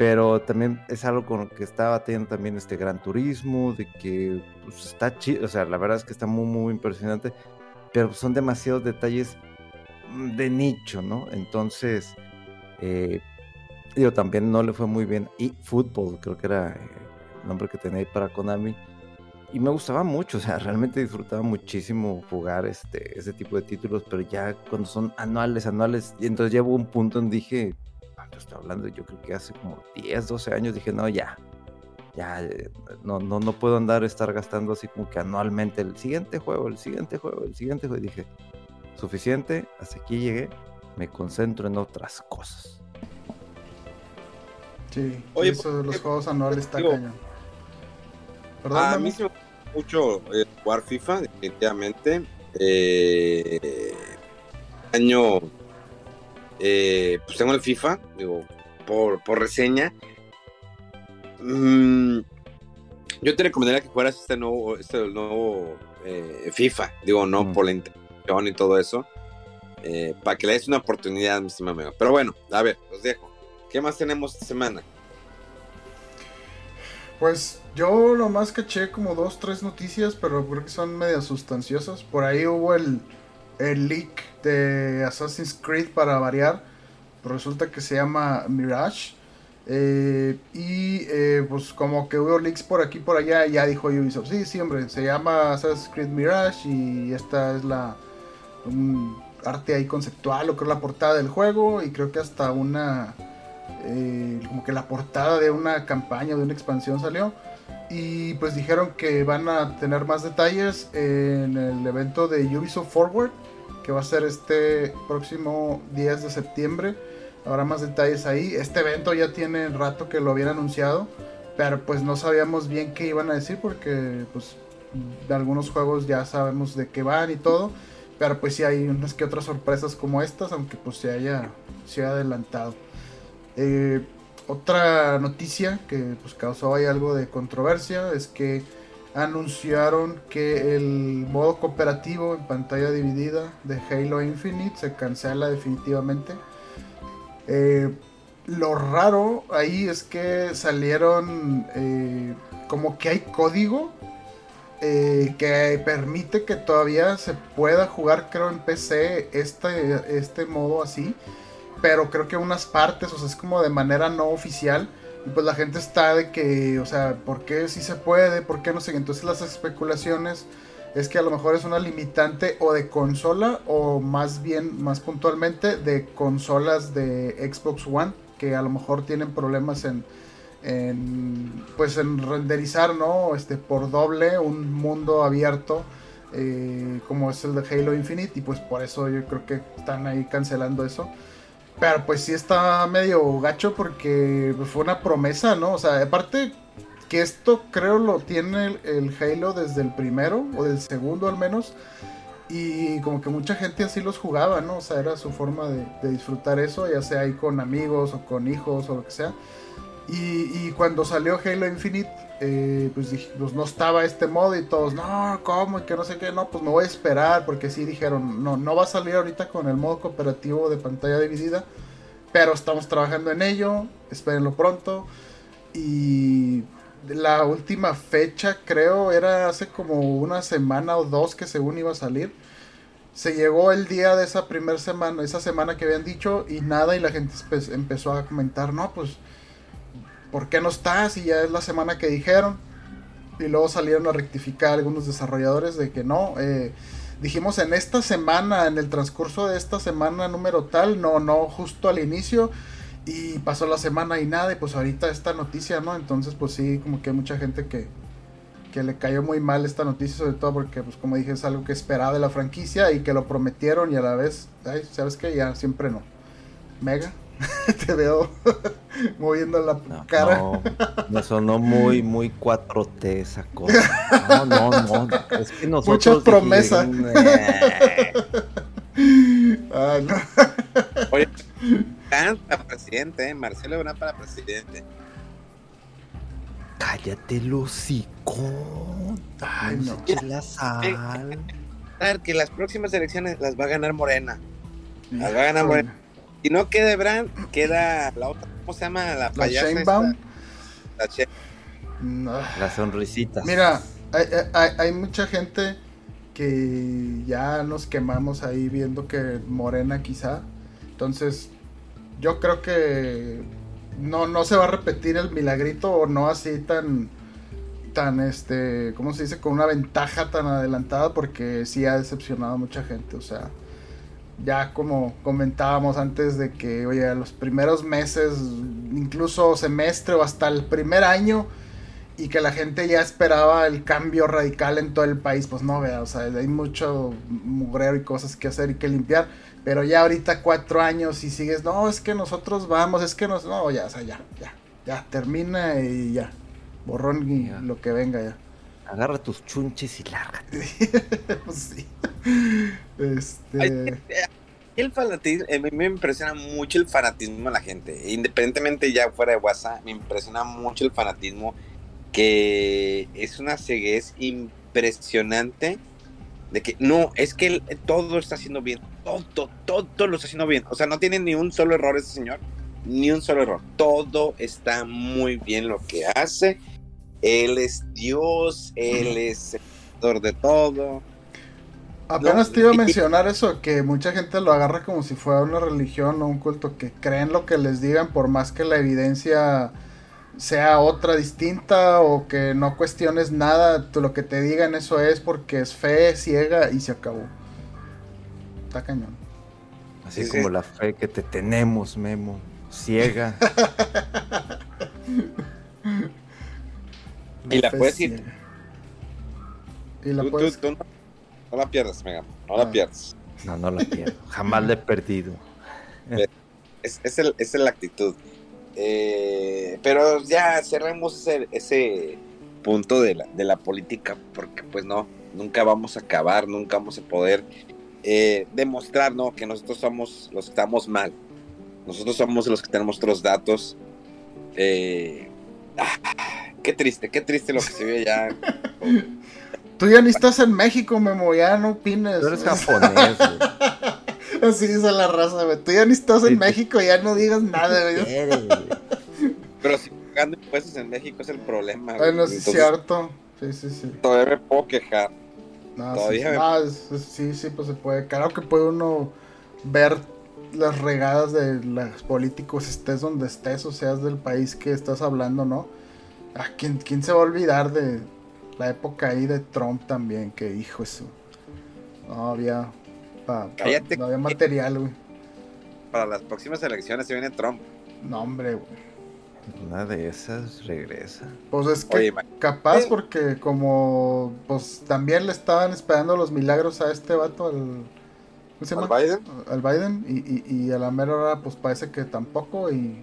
pero también es algo con lo que estaba teniendo también este Gran Turismo, de que pues, está chido, o sea, la verdad es que está muy, muy impresionante, pero son demasiados detalles mm, de nicho, ¿no? Entonces, eh, también no le fue muy bien. Y fútbol, creo que era eh, el nombre que tenía ahí para Konami. Y me gustaba mucho, o sea, realmente disfrutaba muchísimo jugar este, ese tipo de títulos, pero ya cuando son anuales, anuales, y entonces llevo un punto en dije, ¿cuánto estoy hablando? Yo creo que hace como 10, 12 años dije, no, ya, ya, eh, no, no, no puedo andar, estar gastando así como que anualmente el siguiente juego, el siguiente juego, el siguiente juego. Y dije, suficiente, hasta aquí llegué, me concentro en otras cosas. Sí, Oye, eso de los juegos anuales está Digo, cañón. Perdón, A mí sí me gusta mucho eh, jugar FIFA, definitivamente. Eh, año, eh, pues tengo el FIFA, digo, por, por reseña. Mm, yo te recomendaría que jugaras este nuevo, este nuevo eh, FIFA, digo, no Mm. por la intención y todo eso, eh, para que le des una oportunidad, mi estimado amigo. Pero bueno, a ver, os dejo. ¿Qué más tenemos esta semana? Pues yo nomás caché como dos, tres noticias, pero creo que son medio sustanciosas. Por ahí hubo el, el leak de Assassin's Creed para variar. Resulta que se llama Mirage. Eh, y eh, pues como que hubo leaks por aquí por allá. Ya dijo Ubisoft, sí, sí, hombre, se llama Assassin's Creed Mirage. Y esta es la arte ahí conceptual, que es la portada del juego. Y creo que hasta una eh, como que la portada de una campaña, de una expansión salió. Y pues dijeron que van a tener más detalles en el evento de Ubisoft Forward, que va a ser este próximo 10 de septiembre. habrá más detalles ahí. Este evento ya tiene rato que lo habían anunciado, pero pues no sabíamos bien qué iban a decir porque pues de algunos juegos ya sabemos de qué van y todo, pero pues sí hay unas que otras sorpresas como estas, aunque pues se haya, se haya adelantado. Eh, otra noticia que pues causó ahí algo de controversia es que anunciaron que el modo cooperativo en pantalla dividida de Halo Infinite se cancela definitivamente. Eh, lo raro ahí es que salieron eh, como que hay código eh, que permite que todavía se pueda jugar creo en PC este, este modo así. Pero creo que unas partes, o sea, es como de manera no oficial y pues la gente está de que, o sea, ¿por qué sí se puede? ¿Por qué no sé? Entonces las especulaciones es que a lo mejor es una limitante o de consola o más bien, más puntualmente, de consolas de Xbox One que a lo mejor tienen problemas en, en pues en renderizar, ¿no? Este, por doble un mundo abierto eh, como es el de Halo Infinite y pues por eso yo creo que están ahí cancelando eso. Pero pues sí está medio gacho porque fue una promesa, ¿no? O sea, aparte que esto creo lo tiene el, Halo desde el primero o del segundo al menos. Y como que mucha gente así los jugaba, ¿no? O sea, era su forma de, disfrutar eso, ya sea ahí con amigos o con hijos o lo que sea. Y, cuando salió Halo Infinite, eh, pues, pues, no estaba este modo y todos, no, ¿cómo? Y que no sé qué, no, pues me voy a esperar porque sí dijeron, no, no va a salir ahorita con el modo cooperativo de pantalla dividida, pero estamos trabajando en ello, espérenlo pronto. Y la última fecha creo era hace como una semana o dos que según iba a salir. Se llegó el día de esa primera semana, esa semana que habían dicho y nada y la gente empezó a comentar, no, pues ¿por qué no estás? Y ya es la semana que dijeron. Y luego salieron a rectificar algunos desarrolladores de que no. Eh, dijimos en esta semana, en el transcurso de esta semana número tal, no, no, justo al inicio. Y pasó la semana y nada, y pues ahorita esta noticia, ¿no? Entonces, pues sí, como que hay mucha gente que, que le cayó muy mal esta noticia, sobre todo porque, pues como dije, es algo que esperaba de la franquicia y que lo prometieron y a la vez, ay, ¿sabes qué? Ya siempre no. Mega, te veo moviendo la cara. No, me sonó muy, muy 4T esa cosa. No, no, no. Es que nosotros. Muchas promesas. Ay, no. Oye, para presidente, ¿eh? Marcelo Ebrard para presidente. Cállate, Lucico. Ay, no. La sal. Que las próximas elecciones las va a ganar Morena. Las va a ganar Morena. Si no queda Brand, queda la otra, ¿cómo se llama? La payasa. La La, la sonrisita. Mira, hay, hay, hay, mucha gente que ya nos quemamos ahí viendo que Morena quizá. Entonces, yo creo que no, no se va a repetir el milagrito o no así tan tan este, ¿cómo se dice? con una ventaja tan adelantada porque sí ha decepcionado a mucha gente, o sea, ya como comentábamos antes de que, oye, los primeros meses, incluso semestre o hasta el primer año, y que la gente ya esperaba el cambio radical en todo el país, pues no, vea, o sea, hay mucho mugrero y cosas que hacer y que limpiar, pero ya ahorita cuatro años y sigues, no, es que nosotros vamos, es que nos, no, ya, o sea, ya, ya, ya, termina y ya, borrón y lo que venga ya. Agarra tus chunches y lárgate. pues sí. Este... El fanatismo, eh, me impresiona mucho el fanatismo de la gente. Independientemente ya fuera de WhatsApp, me impresiona mucho el fanatismo que es una ceguez impresionante de que no, es que todo está haciendo bien, todo, todo, todo lo está haciendo bien. O sea, no tiene ni un solo error ese señor, ni un solo error. Todo está muy bien lo que hace. Él es Dios, él es el de todo. Apenas te iba a mencionar eso, que mucha gente lo agarra como si fuera una religión o un culto, que creen lo que les digan por más que la evidencia sea otra distinta o que no cuestiones nada, tú, lo que te digan eso es porque es fe ciega y se acabó. Está cañón. Así como la fe que te tenemos, Memo, ciega. y la puedes ir. Y la puedes... No la pierdas, Mega. No la pierdas. No, no la pierdo. Jamás la he perdido. es, es, el, es la actitud. Eh, pero ya cerremos ese, ese punto de la, de la política, porque pues no, nunca vamos a acabar, nunca vamos a poder eh, demostrar ¿no? que nosotros somos los que estamos mal. Nosotros somos los que tenemos otros datos. Eh, ah, qué triste, qué triste lo que se ve ya. Tú ya ni estás en México, Memo, ya no opines. Tú eres japonés, Así dice la raza, güey. Tú ya ni estás en México, ya no digas nada, güey. Pero si pagando impuestos en México es el problema. Bueno, sí es cierto. Sí, sí, sí. Todavía me puedo quejar. No, todavía sí, sí, sí, pues se puede. Claro que puede uno ver las regadas de los políticos, estés donde estés, o seas del país que estás hablando, ¿no? Ah, ¿quién, ¿Quién se va a olvidar de la época ahí de Trump también? Que hijo eso. No había. no había material, güey. Para las próximas elecciones se viene Trump. No, hombre, güey. Una de esas regresa. Pues es que capaz porque como pues también le estaban esperando los milagros a este vato al ¿cómo se llama? ¿Al Biden? Al Biden y, y, a la mera hora pues parece que tampoco y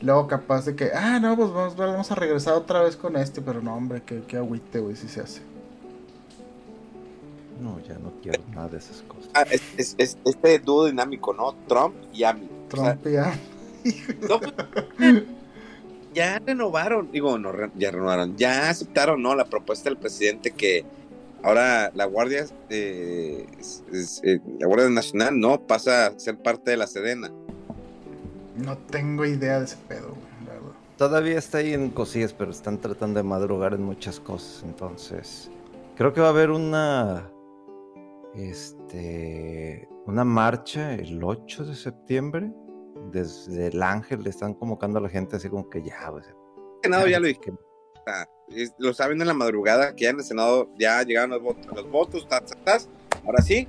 luego capaz de que ah no pues vamos, vamos a regresar otra vez con este pero no hombre que, que agüite güey si se hace. No, ya no quiero nada de esas cosas. Ah, es, es, este dúo dinámico, ¿no? Trump y Ami. Trump y Ami. No, pues, ya renovaron, digo, no, ya renovaron, ya aceptaron, ¿no? La propuesta del presidente que ahora la Guardia, eh, eh, la Guardia Nacional, ¿no? Pasa a ser parte de la Sedena. No tengo idea de ese pedo, Todavía está ahí en cosillas, pero están tratando de madrugar en muchas cosas, entonces creo que va a haber una este una marcha el 8 de septiembre desde el Ángel le están convocando a la gente así como que ya, pues. El Senado ya lo dije. Lo saben en la madrugada que ya en el Senado ya llegaron los votos. Los votos, Ahora sí,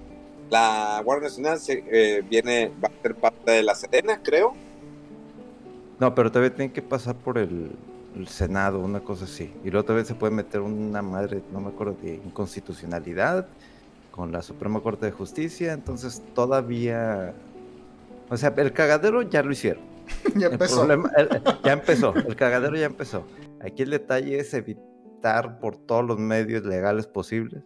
la Guardia Nacional se, eh, viene, va a ser parte de la Sedena, creo. No, pero todavía tiene que pasar por el, Senado, una cosa así. Y luego todavía se puede meter una madre, no me acuerdo, de inconstitucionalidad con la Suprema Corte de Justicia. Entonces todavía o sea, el cagadero ya lo hicieron. ya empezó. ya empezó, el cagadero ya empezó. Aquí el detalle es evitar por todos los medios legales posibles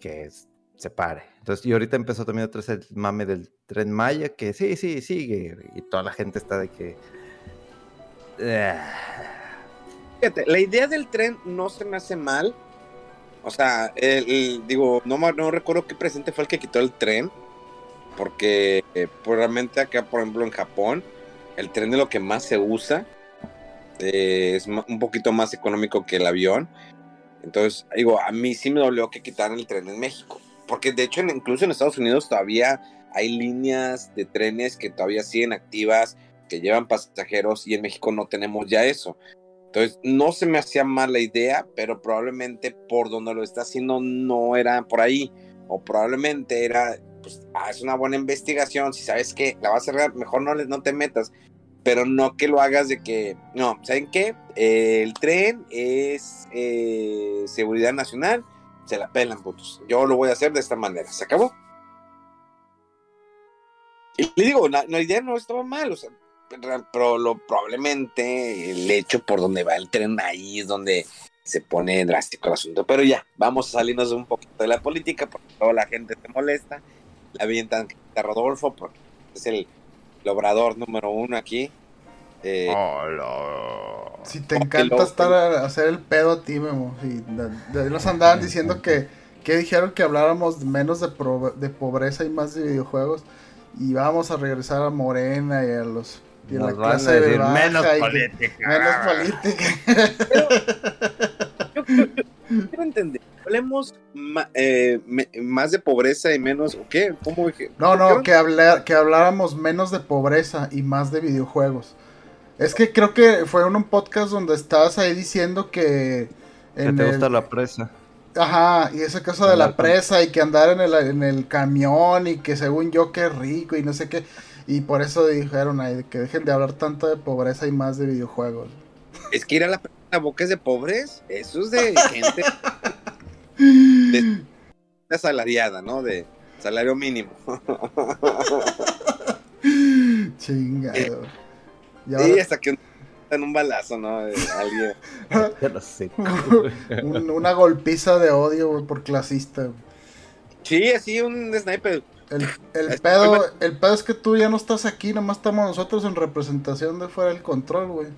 que se pare. Entonces, y ahorita empezó también otra vez el mame del tren Maya, que sí, sí, sigue. Y toda la gente está de que. Fíjate, la idea del tren no se me hace mal. O sea, digo, no, no recuerdo qué presidente fue el que quitó el tren porque eh, probablemente acá, por ejemplo, en Japón, el tren es lo que más se usa. Eh, es un poquito más económico que el avión. Entonces, digo, a mí sí me dolió que quitaran el tren en México. Porque de hecho, incluso en Estados Unidos todavía hay líneas de trenes que todavía siguen activas, que llevan pasajeros, y en México no tenemos ya eso. Entonces, no se me hacía mal la idea, pero probablemente por donde lo está haciendo no era por ahí. O probablemente era pues haz una buena investigación, si sabes que la vas a cerrar, mejor no, no te metas, pero no que lo hagas de que, no, ¿saben qué? el tren es eh, seguridad nacional, se la pelan, putos. Yo lo voy a hacer de esta manera, ¿se acabó? Y le digo, la, idea no estaba mal, o sea, pero lo, probablemente el hecho por donde va el tren ahí es donde se pone drástico el asunto. Pero ya, vamos a salirnos un poquito de la política porque toda la gente te molesta la avientan a Rodolfo, porque es el logrador número uno aquí. Eh, si te encanta estar a hacer el pedo a ti, Memo. nos andaban diciendo que, que dijeron que habláramos menos de, de pobreza y más de videojuegos. Y vamos a regresar a Morena y a los y la clase de menos política. Menos política. yo, quiero entender hablemos eh, más de pobreza y menos, ¿o qué? ¿Cómo No, no, que, hablar, que habláramos menos de pobreza y más de videojuegos. Es que creo que fue en un podcast donde estabas ahí diciendo que... En te gusta la presa. Ajá, y ese caso de la presa y que andar en el, en el camión y que según yo que rico y no sé qué. Y por eso dijeron ahí que dejen de hablar tanto de pobreza y más de videojuegos. Es que ir a la, la boca es de pobres, eso es de gente de asalariada, ¿no? De salario mínimo. Chingado. Y hasta que en un balazo, ¿no? De alguien. Ya lo sé. un- una golpiza de odio, por clasista. Sí, así un sniper. El, el Es- pedo, el pedo es que tú ya no estás aquí, nomás estamos nosotros en representación de fuera del control, güey.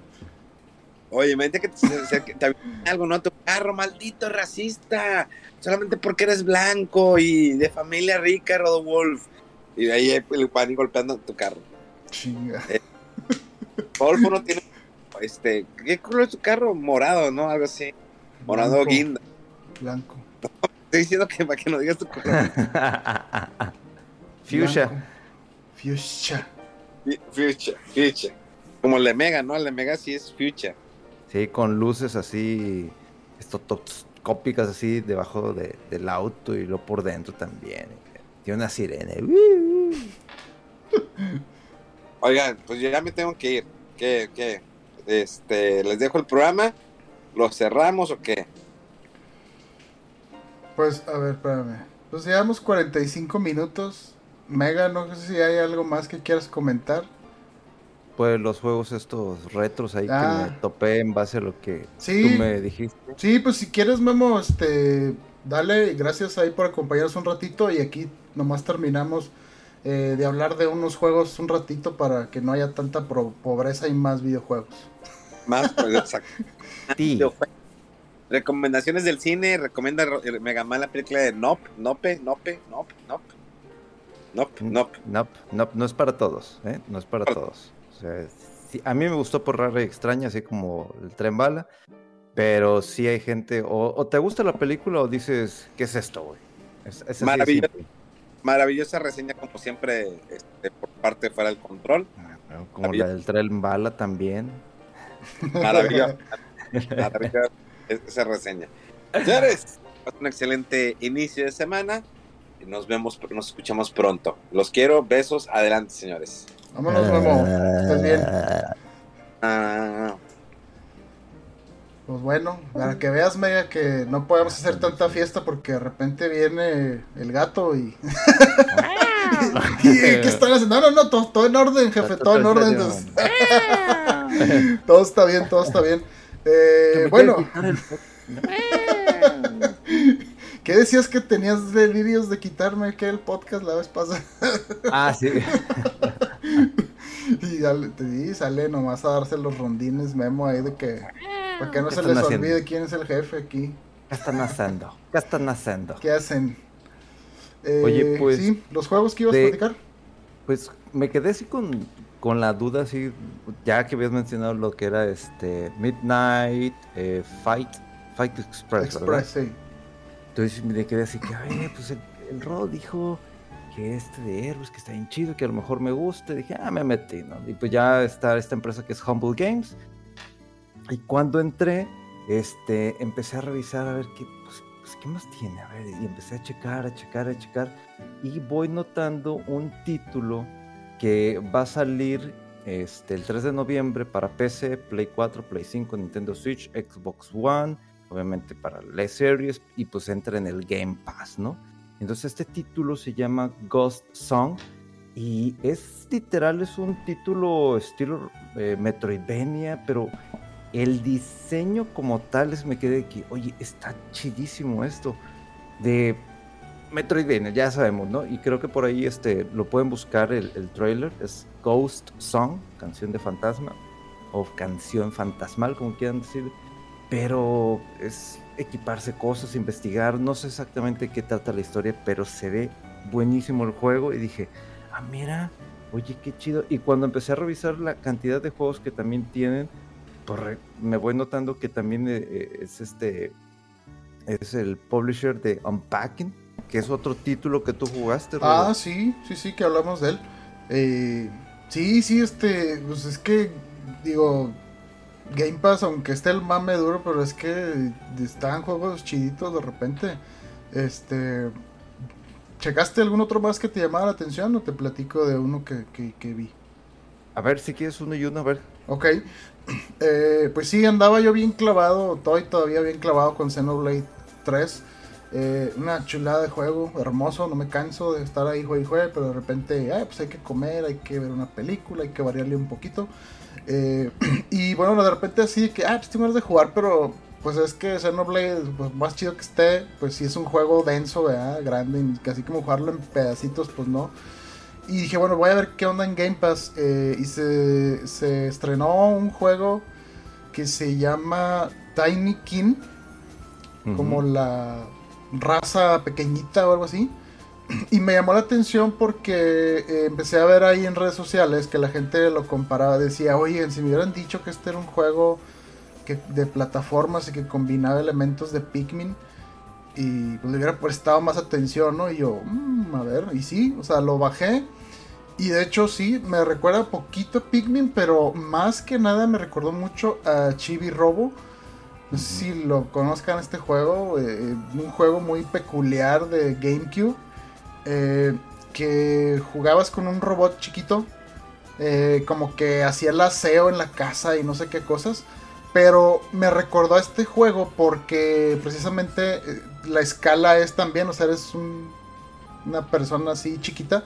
Oye, mente que te, te algo, ¿no? Tu carro, maldito racista. Solamente porque eres blanco y de familia rica, Rodolfo. Y de ahí el pan golpeando tu carro. Chinga. Rodolfo no tiene. Este, ¿Qué color es tu carro? Morado, ¿no? Algo así. Morado Blanco. guinda. Blanco. Estoy diciendo que para que no digas tu color. Fuchsia. Fuchsia. Future, future. Como el de Mega, ¿no? El de Mega sí es future. Sí, con luces así estotoscópicas así debajo de- del auto y lo por dentro también. Tiene una sirena. Oigan, pues yo ya me tengo que ir. ¿Qué, qué? Este, les dejo el programa. ¿Lo cerramos o qué? Pues, a ver, espérame. Pues llevamos 45 minutos. Mega, no sé si hay algo más que quieras comentar. Pues los juegos estos retros ahí Ah. que me topé en base a lo que Sí. tú me dijiste. Sí, pues si quieres, Memo, este, dale, gracias ahí por acompañarnos un ratito y aquí nomás terminamos eh, de hablar de unos juegos un ratito para que no haya tanta pro- pobreza y más videojuegos. Más, pues, exacto. Sí. Recomendaciones del cine. Recomienda Ro- Mega Man la película de Nope, Nope, Nope, Nope, Nope. Nope, Nope. No, no, no es para todos, ¿eh? No es para todos. O sea, sí, a mí me gustó por rara y extraña, así como el tren bala. Pero sí hay gente, o, o te gusta la película o dices, ¿qué es esto, güey? Es, Maravilloso. Maravillosa reseña, como siempre, este, por parte de fuera del control. Bueno, Como la del tren bala también. Maravillosa. Maravillosa esa reseña. Señores, un excelente inicio de semana. Nos vemos, nos escuchamos pronto. Los quiero, besos, adelante, señores. Vámonos, Memo. ¿Estás bien? Ah, Pues bueno, para que veas, Mega, que no podemos hacer tanta fiesta porque de repente viene el gato y... ¿Y ¿Qué están haciendo? No, no, no, todo, todo en orden, jefe, todo en orden. entonces- todo está bien, todo está bien. Eh, bueno, ¿qué decías que tenías delirios de quitarme que el podcast la vez pasada? Ah, sí. y dale, te di, sale nomás a darse los rondines memo ahí de que... Para que no ¿Qué se les haciendo? olvide quién es el jefe aquí. ¿Qué están haciendo? ¿Qué están haciendo? ¿Qué hacen? Eh, Oye, pues, Sí, los juegos que ibas a platicar. Pues me quedé así con, con la duda, así, ya que habías mencionado lo que era este Midnight eh, Fight, Fight Express, ¿verdad? Express, sí. Entonces me quedé así que, ay, pues el, el Rod dijo que este de héroes, que está bien chido, que a lo mejor me gusta. Dije, ah, me metí, ¿no? Y pues ya está esta empresa que es Humble Games. Y cuando entré, este, empecé a revisar a ver qué, pues, pues, qué más tiene, a ver, y empecé a checar, a checar, a checar. Y voy notando un título que va a salir este, el 3 de noviembre para PC, Play 4, Play 5, Nintendo Switch, Xbox One, obviamente para la Series, y pues entra en el Game Pass, ¿no? Entonces este título se llama Ghost Song y es literal, es un título estilo eh, Metroidvania, pero el diseño como tal es me quedé aquí, oye, está chidísimo esto de Metroidvania, ya sabemos, ¿no? Y creo que por ahí este, lo pueden buscar el, el trailer, es Ghost Song, canción de fantasma, o canción fantasmal, como quieran decir, pero es equiparse cosas, investigar, no sé exactamente qué trata la historia, pero se ve buenísimo el juego y dije, ah, mira, oye, qué chido. Y cuando empecé a revisar la cantidad de juegos que también tienen, pues re- me voy notando que también eh, eh, es este, es el publisher de Unpacking, que es otro título que tú jugaste. Ah, Rodo. sí, sí, sí, que hablamos de él. Eh, sí, sí, este, pues es que, digo, Game Pass, aunque esté el mame duro, pero es que están juegos chiditos de repente. Este, ¿checaste algún otro más que te llamara la atención o te platico de uno que, que, que vi? A ver si quieres uno y uno, a ver. Ok, eh, pues sí, andaba yo bien clavado, estoy todavía bien clavado con Xenoblade 3. Eh, una chulada de juego, hermoso, no me canso de estar ahí juegue y juegue, pero de repente, pues hay que comer, hay que ver una película, hay que variarle un poquito. Eh, y bueno, de repente así que, ah, pues tengo ganas de jugar, pero pues es que Xenoblade, pues más chido que esté, pues sí es un juego denso, ¿verdad? Grande, y casi como jugarlo en pedacitos, pues no. Y dije, bueno, voy a ver qué onda en Game Pass. Eh, y se, se, estrenó un juego que se llama Tiny King, como la raza pequeñita o algo así. Y me llamó la atención porque eh, empecé a ver ahí en redes sociales que la gente lo comparaba. Decía, oye, si me hubieran dicho que este era un juego que, de plataformas y que combinaba elementos de Pikmin, y pues le hubiera prestado más atención, ¿no? Y yo, mmm, a ver, y sí, o sea, lo bajé. Y de hecho sí, me recuerda poquito a Pikmin, pero más que nada me recordó mucho a Chibi Robo. No sé si lo conozcan este juego, eh, un juego muy peculiar de GameCube, eh, que jugabas con un robot chiquito, eh, como que hacía el aseo en la casa y no sé qué cosas. Pero me recordó a este juego porque precisamente la escala es también, o sea, eres una persona así chiquita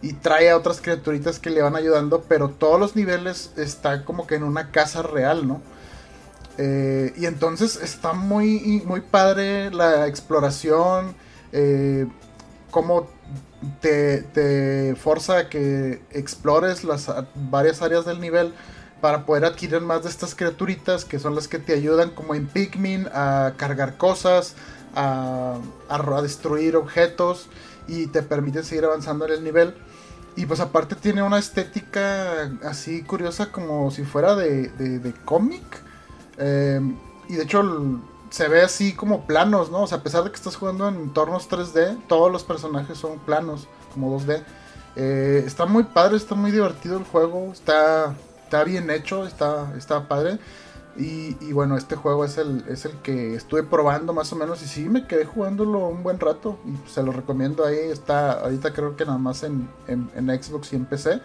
y trae a otras criaturitas que le van ayudando, pero todos los niveles están como que en una casa real, ¿no? Eh, y entonces está muy, muy padre la exploración, eh, cómo te, te forza a que explores las varias áreas del nivel para poder adquirir más de estas criaturitas que son las que te ayudan como en Pikmin a cargar cosas, a, a, destruir objetos y te permiten seguir avanzando en el nivel. Y pues aparte tiene una estética así curiosa como si fuera de, de, cómic. Em, y de hecho se ve así como planos, ¿no? O sea, a pesar de que estás jugando en entornos 3D, todos los personajes son planos, como 2D. Eh, está muy padre, está muy divertido el juego, está, está bien hecho, está, está padre. Y, bueno, este juego es el, es el que estuve probando más o menos y sí me quedé jugándolo un buen rato y se lo recomiendo ahí. Está ahorita creo que nada más en, Xbox y en PC.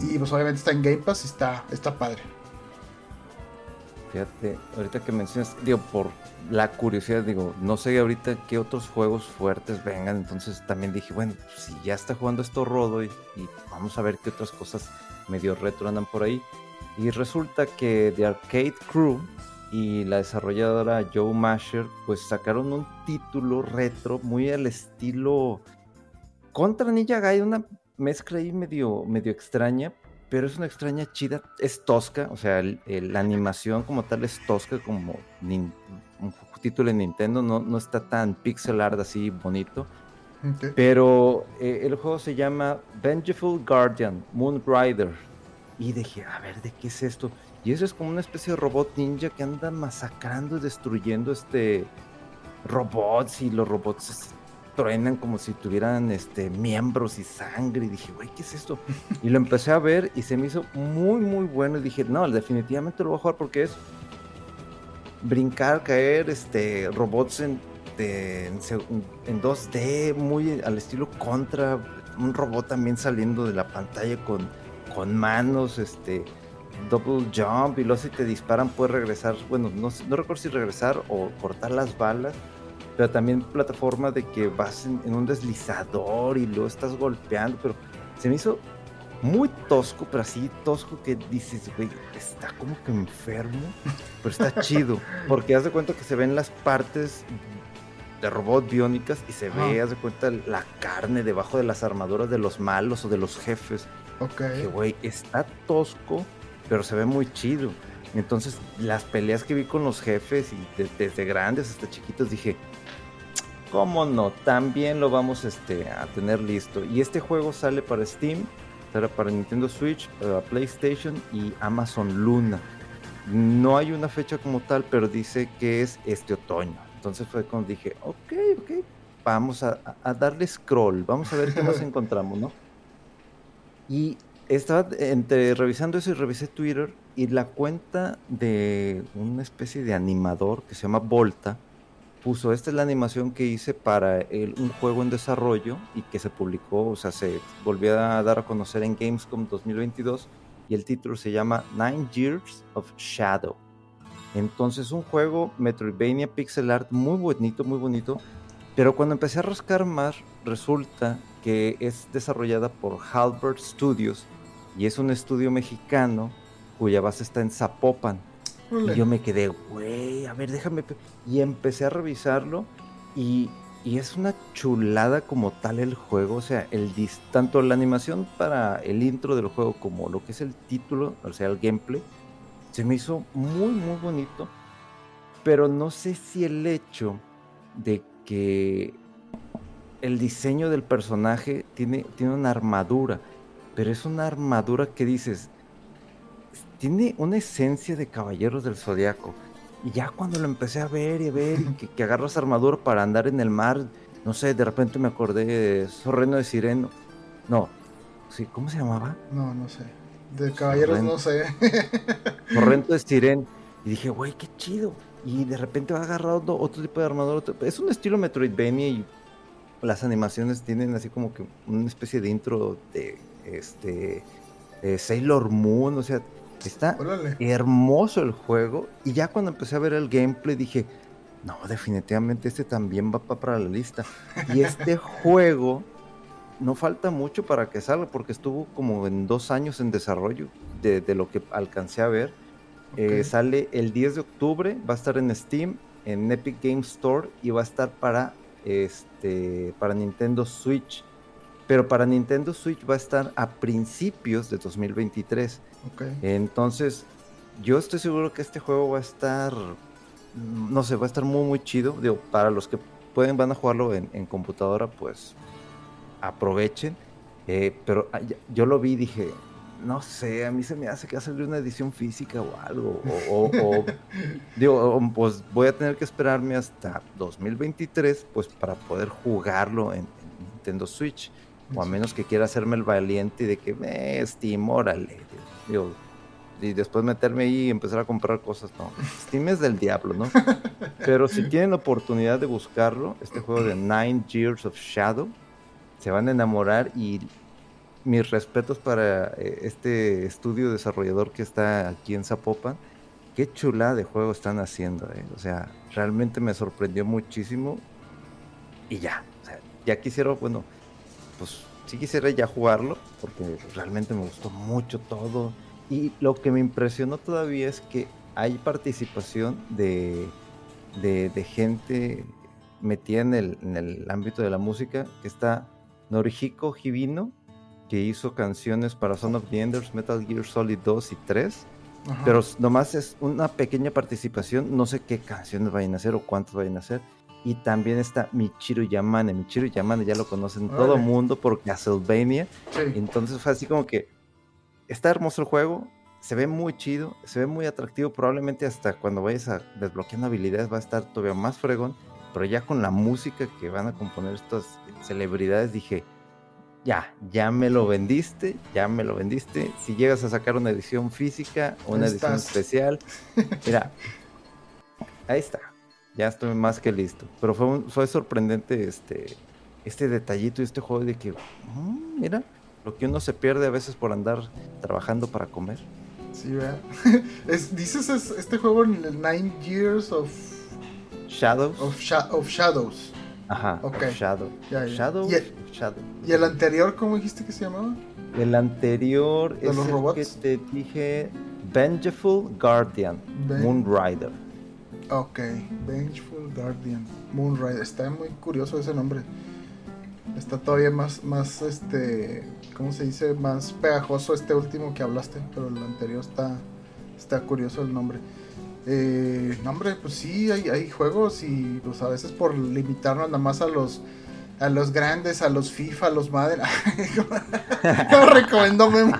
Y pues obviamente está en Game Pass y está, está padre. Fíjate, ahorita que mencionas, digo, por la curiosidad, digo, no sé ahorita qué otros juegos fuertes vengan, entonces también dije, bueno, si ya está jugando esto Rodo y, y vamos a ver qué otras cosas medio retro andan por ahí. Y resulta que The Arcade Crew y la desarrolladora Joe Masher pues sacaron un título retro muy al estilo contra Ninja Gaiden, una mezcla ahí medio, medio extraña, pero es una extraña chida, es tosca, o sea, la animación como tal es tosca como un título de Nintendo, no, no está tan pixel art así bonito. Pero eh, el juego se llama Vengeful Guardian, Moon Rider. Y dije, a ver, ¿de qué es esto? Y eso es como una especie de robot ninja que anda masacrando y destruyendo este robots y los robots truenan como si tuvieran este miembros y sangre y dije, güey, ¿qué es esto? Y lo empecé a ver y se me hizo muy muy bueno y dije, no, definitivamente lo voy a jugar porque es brincar, caer, este robots en, en, en 2D muy al estilo contra, un robot también saliendo de la pantalla con con manos, este, double jump y luego si te disparan puedes regresar, bueno, no, no recuerdo si regresar o cortar las balas, pero también plataforma de que vas en, un deslizador y luego estás golpeando, pero se me hizo muy tosco, pero así tosco que dices, güey, está como que enfermo, pero está chido, porque haz de cuenta que se ven las partes de robot biónicas y se ve, haz de cuenta, la carne debajo de las armaduras de los malos o de los jefes. Ok. Que, güey, está tosco, pero se ve muy chido. Entonces, las peleas que vi con los jefes y desde grandes hasta chiquitos, dije, ¿cómo no? También lo vamos este, a tener listo. Y este juego sale para Steam, para Nintendo Switch, para PlayStation y Amazon Luna. No hay una fecha como tal, pero dice que es este otoño. Entonces fue cuando dije, ok, ok, vamos a, a darle scroll, vamos a ver qué nos encontramos, ¿no? Y estaba entre revisando eso y revisé Twitter y la cuenta de una especie de animador que se llama Volta puso, esta es la animación que hice para un juego en desarrollo y que se publicó, o sea, se volvió a dar a conocer en Gamescom 2022 y el título se llama Nine Years of Shadow. Entonces un juego Metroidvania pixel art muy bonito, muy bonito Pero cuando empecé a rascar más, resulta que es desarrollada por Halbert Studios y es un estudio mexicano cuya base está en Zapopan. Y yo me quedé, güey, a ver, déjame. pe-". Y empecé a revisarlo y, y es una chulada como tal el juego. O sea, el dis- tanto la animación para el intro del juego como lo que es el título, o sea, el gameplay, se me hizo muy, muy bonito. Pero no sé si el hecho de que el diseño del personaje tiene, tiene una armadura, pero es una armadura que dices, tiene una esencia de Caballeros del Zodiaco. Y ya cuando lo empecé a ver y a ver, y que, que agarras armadura para andar en el mar, no sé, de repente me acordé de Sorreno de Sireno. No, sí, ¿cómo se llamaba? No, no sé. De caballeros no sé. Sorrento de Siren. Y dije, güey, qué chido. Y de repente va agarrando otro tipo de armadura. otro- Es un estilo Metroidvania y las animaciones tienen así como que una especie de intro de este de Sailor Moon. O sea, está Órale. hermoso el juego. Y ya cuando empecé a ver el gameplay dije, no, definitivamente este también va pa- para la lista. Y este juego no falta mucho para que salga, porque estuvo como en dos años en desarrollo de, de lo que alcancé a ver. Eh, sale el 10 de octubre, va a estar en Steam, en Epic Games Store y va a estar para, este, para Nintendo Switch. Pero para Nintendo Switch va a estar a principios de 2023. Entonces, yo estoy seguro que este juego va a estar, no sé, va a estar muy, muy chido. Digo, para los que pueden, van a jugarlo en, en computadora, pues aprovechen. Eh, pero ah, yo lo vi y dije, no sé, a mí se me hace que va a salir una edición física o algo. O, o- o- digo, pues voy a tener que esperarme hasta 2023, pues para poder jugarlo en, en Nintendo Switch. O a menos que quiera hacerme el valiente de que, eh, Steam, órale. Digo, y después meterme ahí y empezar a comprar cosas, no. Steam es del diablo, ¿no? Pero si tienen la oportunidad de buscarlo, este juego de Nine Years of Shadow, se van a enamorar y mis respetos para eh, este estudio desarrollador que está aquí en Zapopan. Qué chula de juego están haciendo, eh. O sea, realmente me sorprendió muchísimo. Y ya, o sea, ya quisiera, bueno, pues sí quisiera ya jugarlo, porque realmente me gustó mucho todo. Y lo que me impresionó todavía es que hay participación de, de, de gente metida en el, en el ámbito de la música, que está Norihiko Hibino, que hizo canciones para Son of the Enders, Metal Gear Solid 2 y 3. Ajá. Pero nomás es una pequeña participación, no sé qué canciones vayan a hacer o cuántas vayan a hacer. Y también está Michiru Yamane. Michiru Yamane ya lo conocen todo el mundo por Castlevania. Sí. Entonces fue así como que está hermoso el juego, se ve muy chido, se ve muy atractivo. Probablemente hasta cuando vayas a desbloqueando habilidades va a estar todavía más fregón. Pero ya con la música que van a componer estas celebridades dije, ya, ya me lo vendiste, ya me lo vendiste. Si llegas a sacar una edición física, una edición estás. especial, mira, ahí está. Ya estoy más que listo. Pero fue, un- fue sorprendente este, este detallito y este juego de que, "Mm, mira, lo que uno se pierde a veces por andar trabajando para comer. Sí, ¿verdad? Es- dices es- este juego en el Nine Years of, Shadows. of, Sha- of Shadows. Ajá, ok. of Shadow. Ya. Shadow. Y el- Shadow. ¿Y el anterior, cómo dijiste que se llamaba? El anterior ¿De es los el robots? que te dije Vengeful Guardian, Ven- Moonrider. Ok, Vengeful Guardian, Moonrider. Está muy curioso ese nombre. Está todavía más, más, este, ¿cómo se dice? Más pegajoso este último que hablaste, pero el anterior está, está curioso el nombre. Eh, no, hombre, pues sí, hay, juegos y pues a veces por limitarnos nada más a los, a los grandes, a los FIFA, a los Madden. Como recomendó Memo.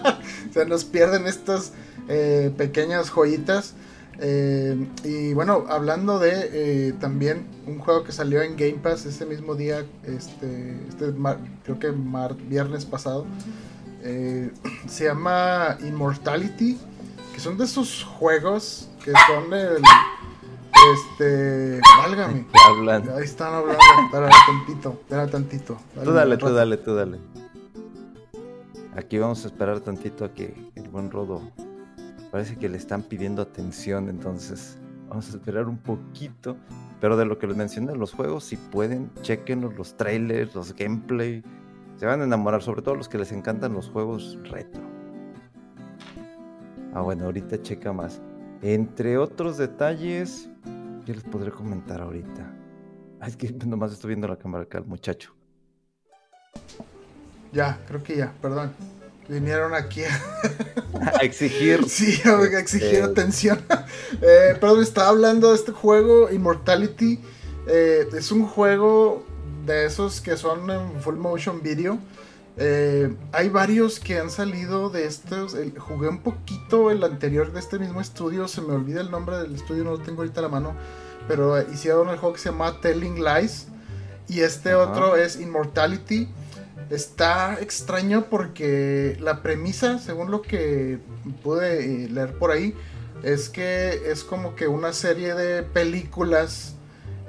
Se nos pierden estas eh, pequeñas joyitas. Eh, y bueno, hablando de eh, también un juego que salió en Game Pass ese mismo día, este, este mar- creo que mar- viernes pasado, eh, se llama Immortality, que son de esos juegos que son el... Este, válgame. ¿Qué hablan? Ahí están hablando. Espera tantito, espera tantito. Tú dale, tú dale, tú dale. Aquí vamos a esperar tantito a que el buen Rodo. Parece que le están pidiendo atención, entonces Vamos a esperar un poquito. Pero de lo que les mencioné, los juegos, si pueden, chequenlos, los trailers, los gameplay. Se van a enamorar, sobre todo los que les encantan los juegos retro. Ah, bueno, ahorita checa más. Entre otros detalles, ¿qué les podré comentar ahorita? Ah, es que nomás estoy viendo la cámara acá, el muchacho. Ya, creo que ya, perdón. Vinieron aquí a, exigir. Sí, a, exigir este, atención. eh, perdón, estaba hablando de este juego, Immortality. Eh, es un juego de esos que son en full motion video. Eh, hay varios que han salido de estos. jugué un poquito el anterior de este mismo estudio. Se me olvida el nombre del estudio, no lo tengo ahorita a la mano. Pero hicieron el juego que se llama Telling Lies. Y este otro es Immortality. Está extraño porque la premisa, según lo que pude eh, leer por ahí, es que es como que una serie de películas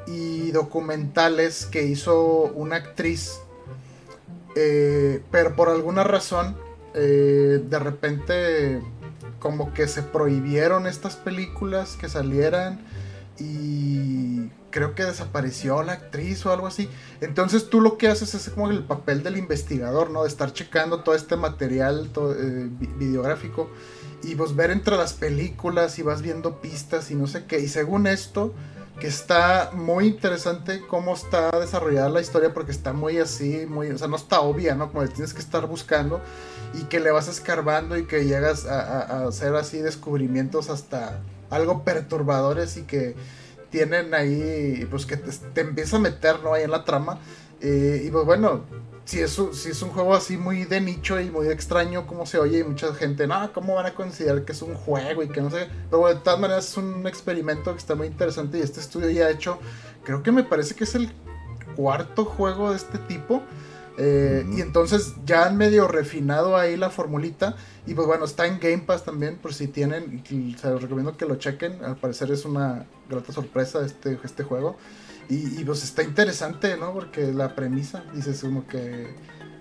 y documentales que hizo una actriz, eh, pero por alguna razón, eh, de repente como que se prohibieron estas películas que salieran y creo que desapareció la actriz o algo así. Entonces tú lo que haces es como el papel del investigador, ¿no? De estar checando todo este material eh, videográfico y pues ver entre las películas y vas viendo pistas y no sé qué. Y según esto, que está muy interesante cómo está desarrollada la historia porque está muy así, muy, o sea, no está obvia, ¿no? Como tienes que estar buscando y que le vas escarbando y que llegas a hacer así descubrimientos hasta algo perturbadores y que tienen ahí, pues que te, empieza a meter, ¿no? Ahí en la trama. Eh, y pues bueno, si es, si es un juego así muy de nicho y muy extraño como se oye y mucha gente, no, ¿cómo van a considerar que es un juego y que no sé? Pero de todas maneras es un experimento que está muy interesante y este estudio ya ha hecho, creo que me parece que es el cuarto juego de este tipo. Eh, y entonces ya han medio refinado ahí la formulita. Y pues bueno, está en Game Pass también, por si tienen. Se los recomiendo que lo chequen. Al parecer es una grata sorpresa este, este juego. Y, pues está interesante, ¿no? Porque la premisa, dices como que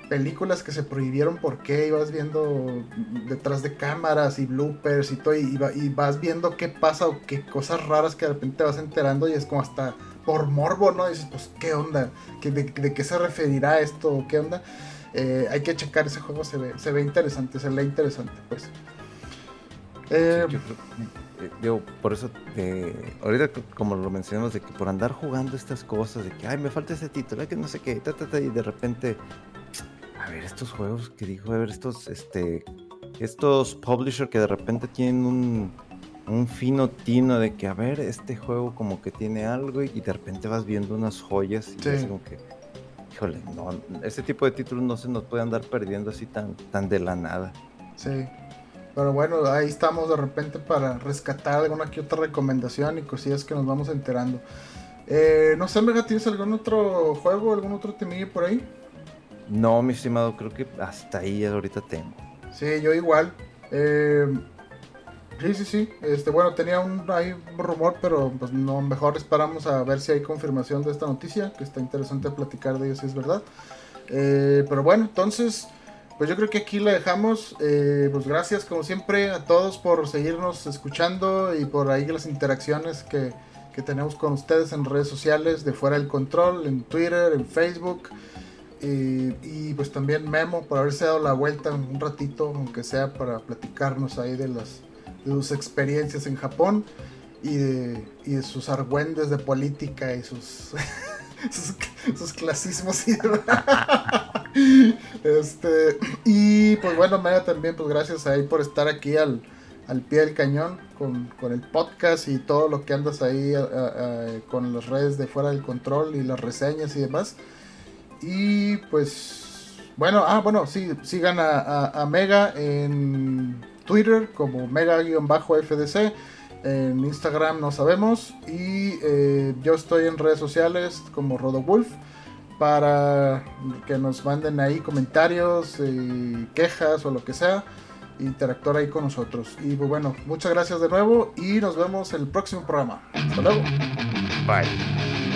películas que se prohibieron por qué, ibas viendo detrás de cámaras y bloopers y todo, y, y, vas viendo qué pasa o qué cosas raras que de repente te vas enterando y es como hasta por morbo, ¿no? dices, pues, ¿qué onda? de, qué se referirá esto? ¿Qué onda? Eh, hay que checar ese juego, se ve, se ve interesante, se lee interesante, pues. Eh, yo por eso, ahorita como lo mencionamos, de que por andar jugando estas cosas, de que, ay, me falta ese título, que no sé qué, y de repente, a ver, estos juegos que dijo, a ver, estos, este, estos publishers que de repente tienen un, un fino tino de que, a ver, este juego como que tiene algo y, de repente vas viendo unas joyas y es como que, híjole, no, ese tipo de títulos no se nos puede andar perdiendo así tan, tan de la nada. Sí. Pero bueno, ahí estamos de repente para rescatar alguna que otra recomendación y cosillas que nos vamos enterando. Eh, no sé, Mega, ¿tienes algún otro juego, algún otro temillo por ahí? No, mi estimado, creo que hasta ahí ahorita tengo. Sí, yo igual. Eh, Sí, sí, sí. Este, bueno, tenía un, hay rumor, pero pues no, mejor esperamos a ver si hay confirmación de esta noticia, que está interesante platicar de ello si es verdad. Eh, pero bueno, entonces, pues yo creo que aquí le dejamos. Eh, pues gracias como siempre a todos por seguirnos escuchando y por ahí las interacciones que, que tenemos con ustedes en redes sociales de Fuera del Control, en Twitter, en Facebook. Y, y, pues también Memo por haberse dado la vuelta un ratito, aunque sea para platicarnos ahí de las de sus experiencias en Japón y de, y de sus argüendes de política y sus, sus, clasismos y este y pues bueno Mega también pues gracias ahí por estar aquí al, al pie del cañón con, con, el podcast y todo lo que andas ahí con las redes de fuera del control y las reseñas y demás. Y pues bueno ah bueno sí sigan a, a Mega en Twitter como mega-fdc. En Instagram no sabemos. Y eh, yo estoy en redes sociales como RodoWolf. Para que nos manden ahí comentarios, y quejas o lo que sea. Interactuar ahí con nosotros. Y pues, bueno, muchas gracias de nuevo. Y nos vemos en el próximo programa. Hasta luego. Bye.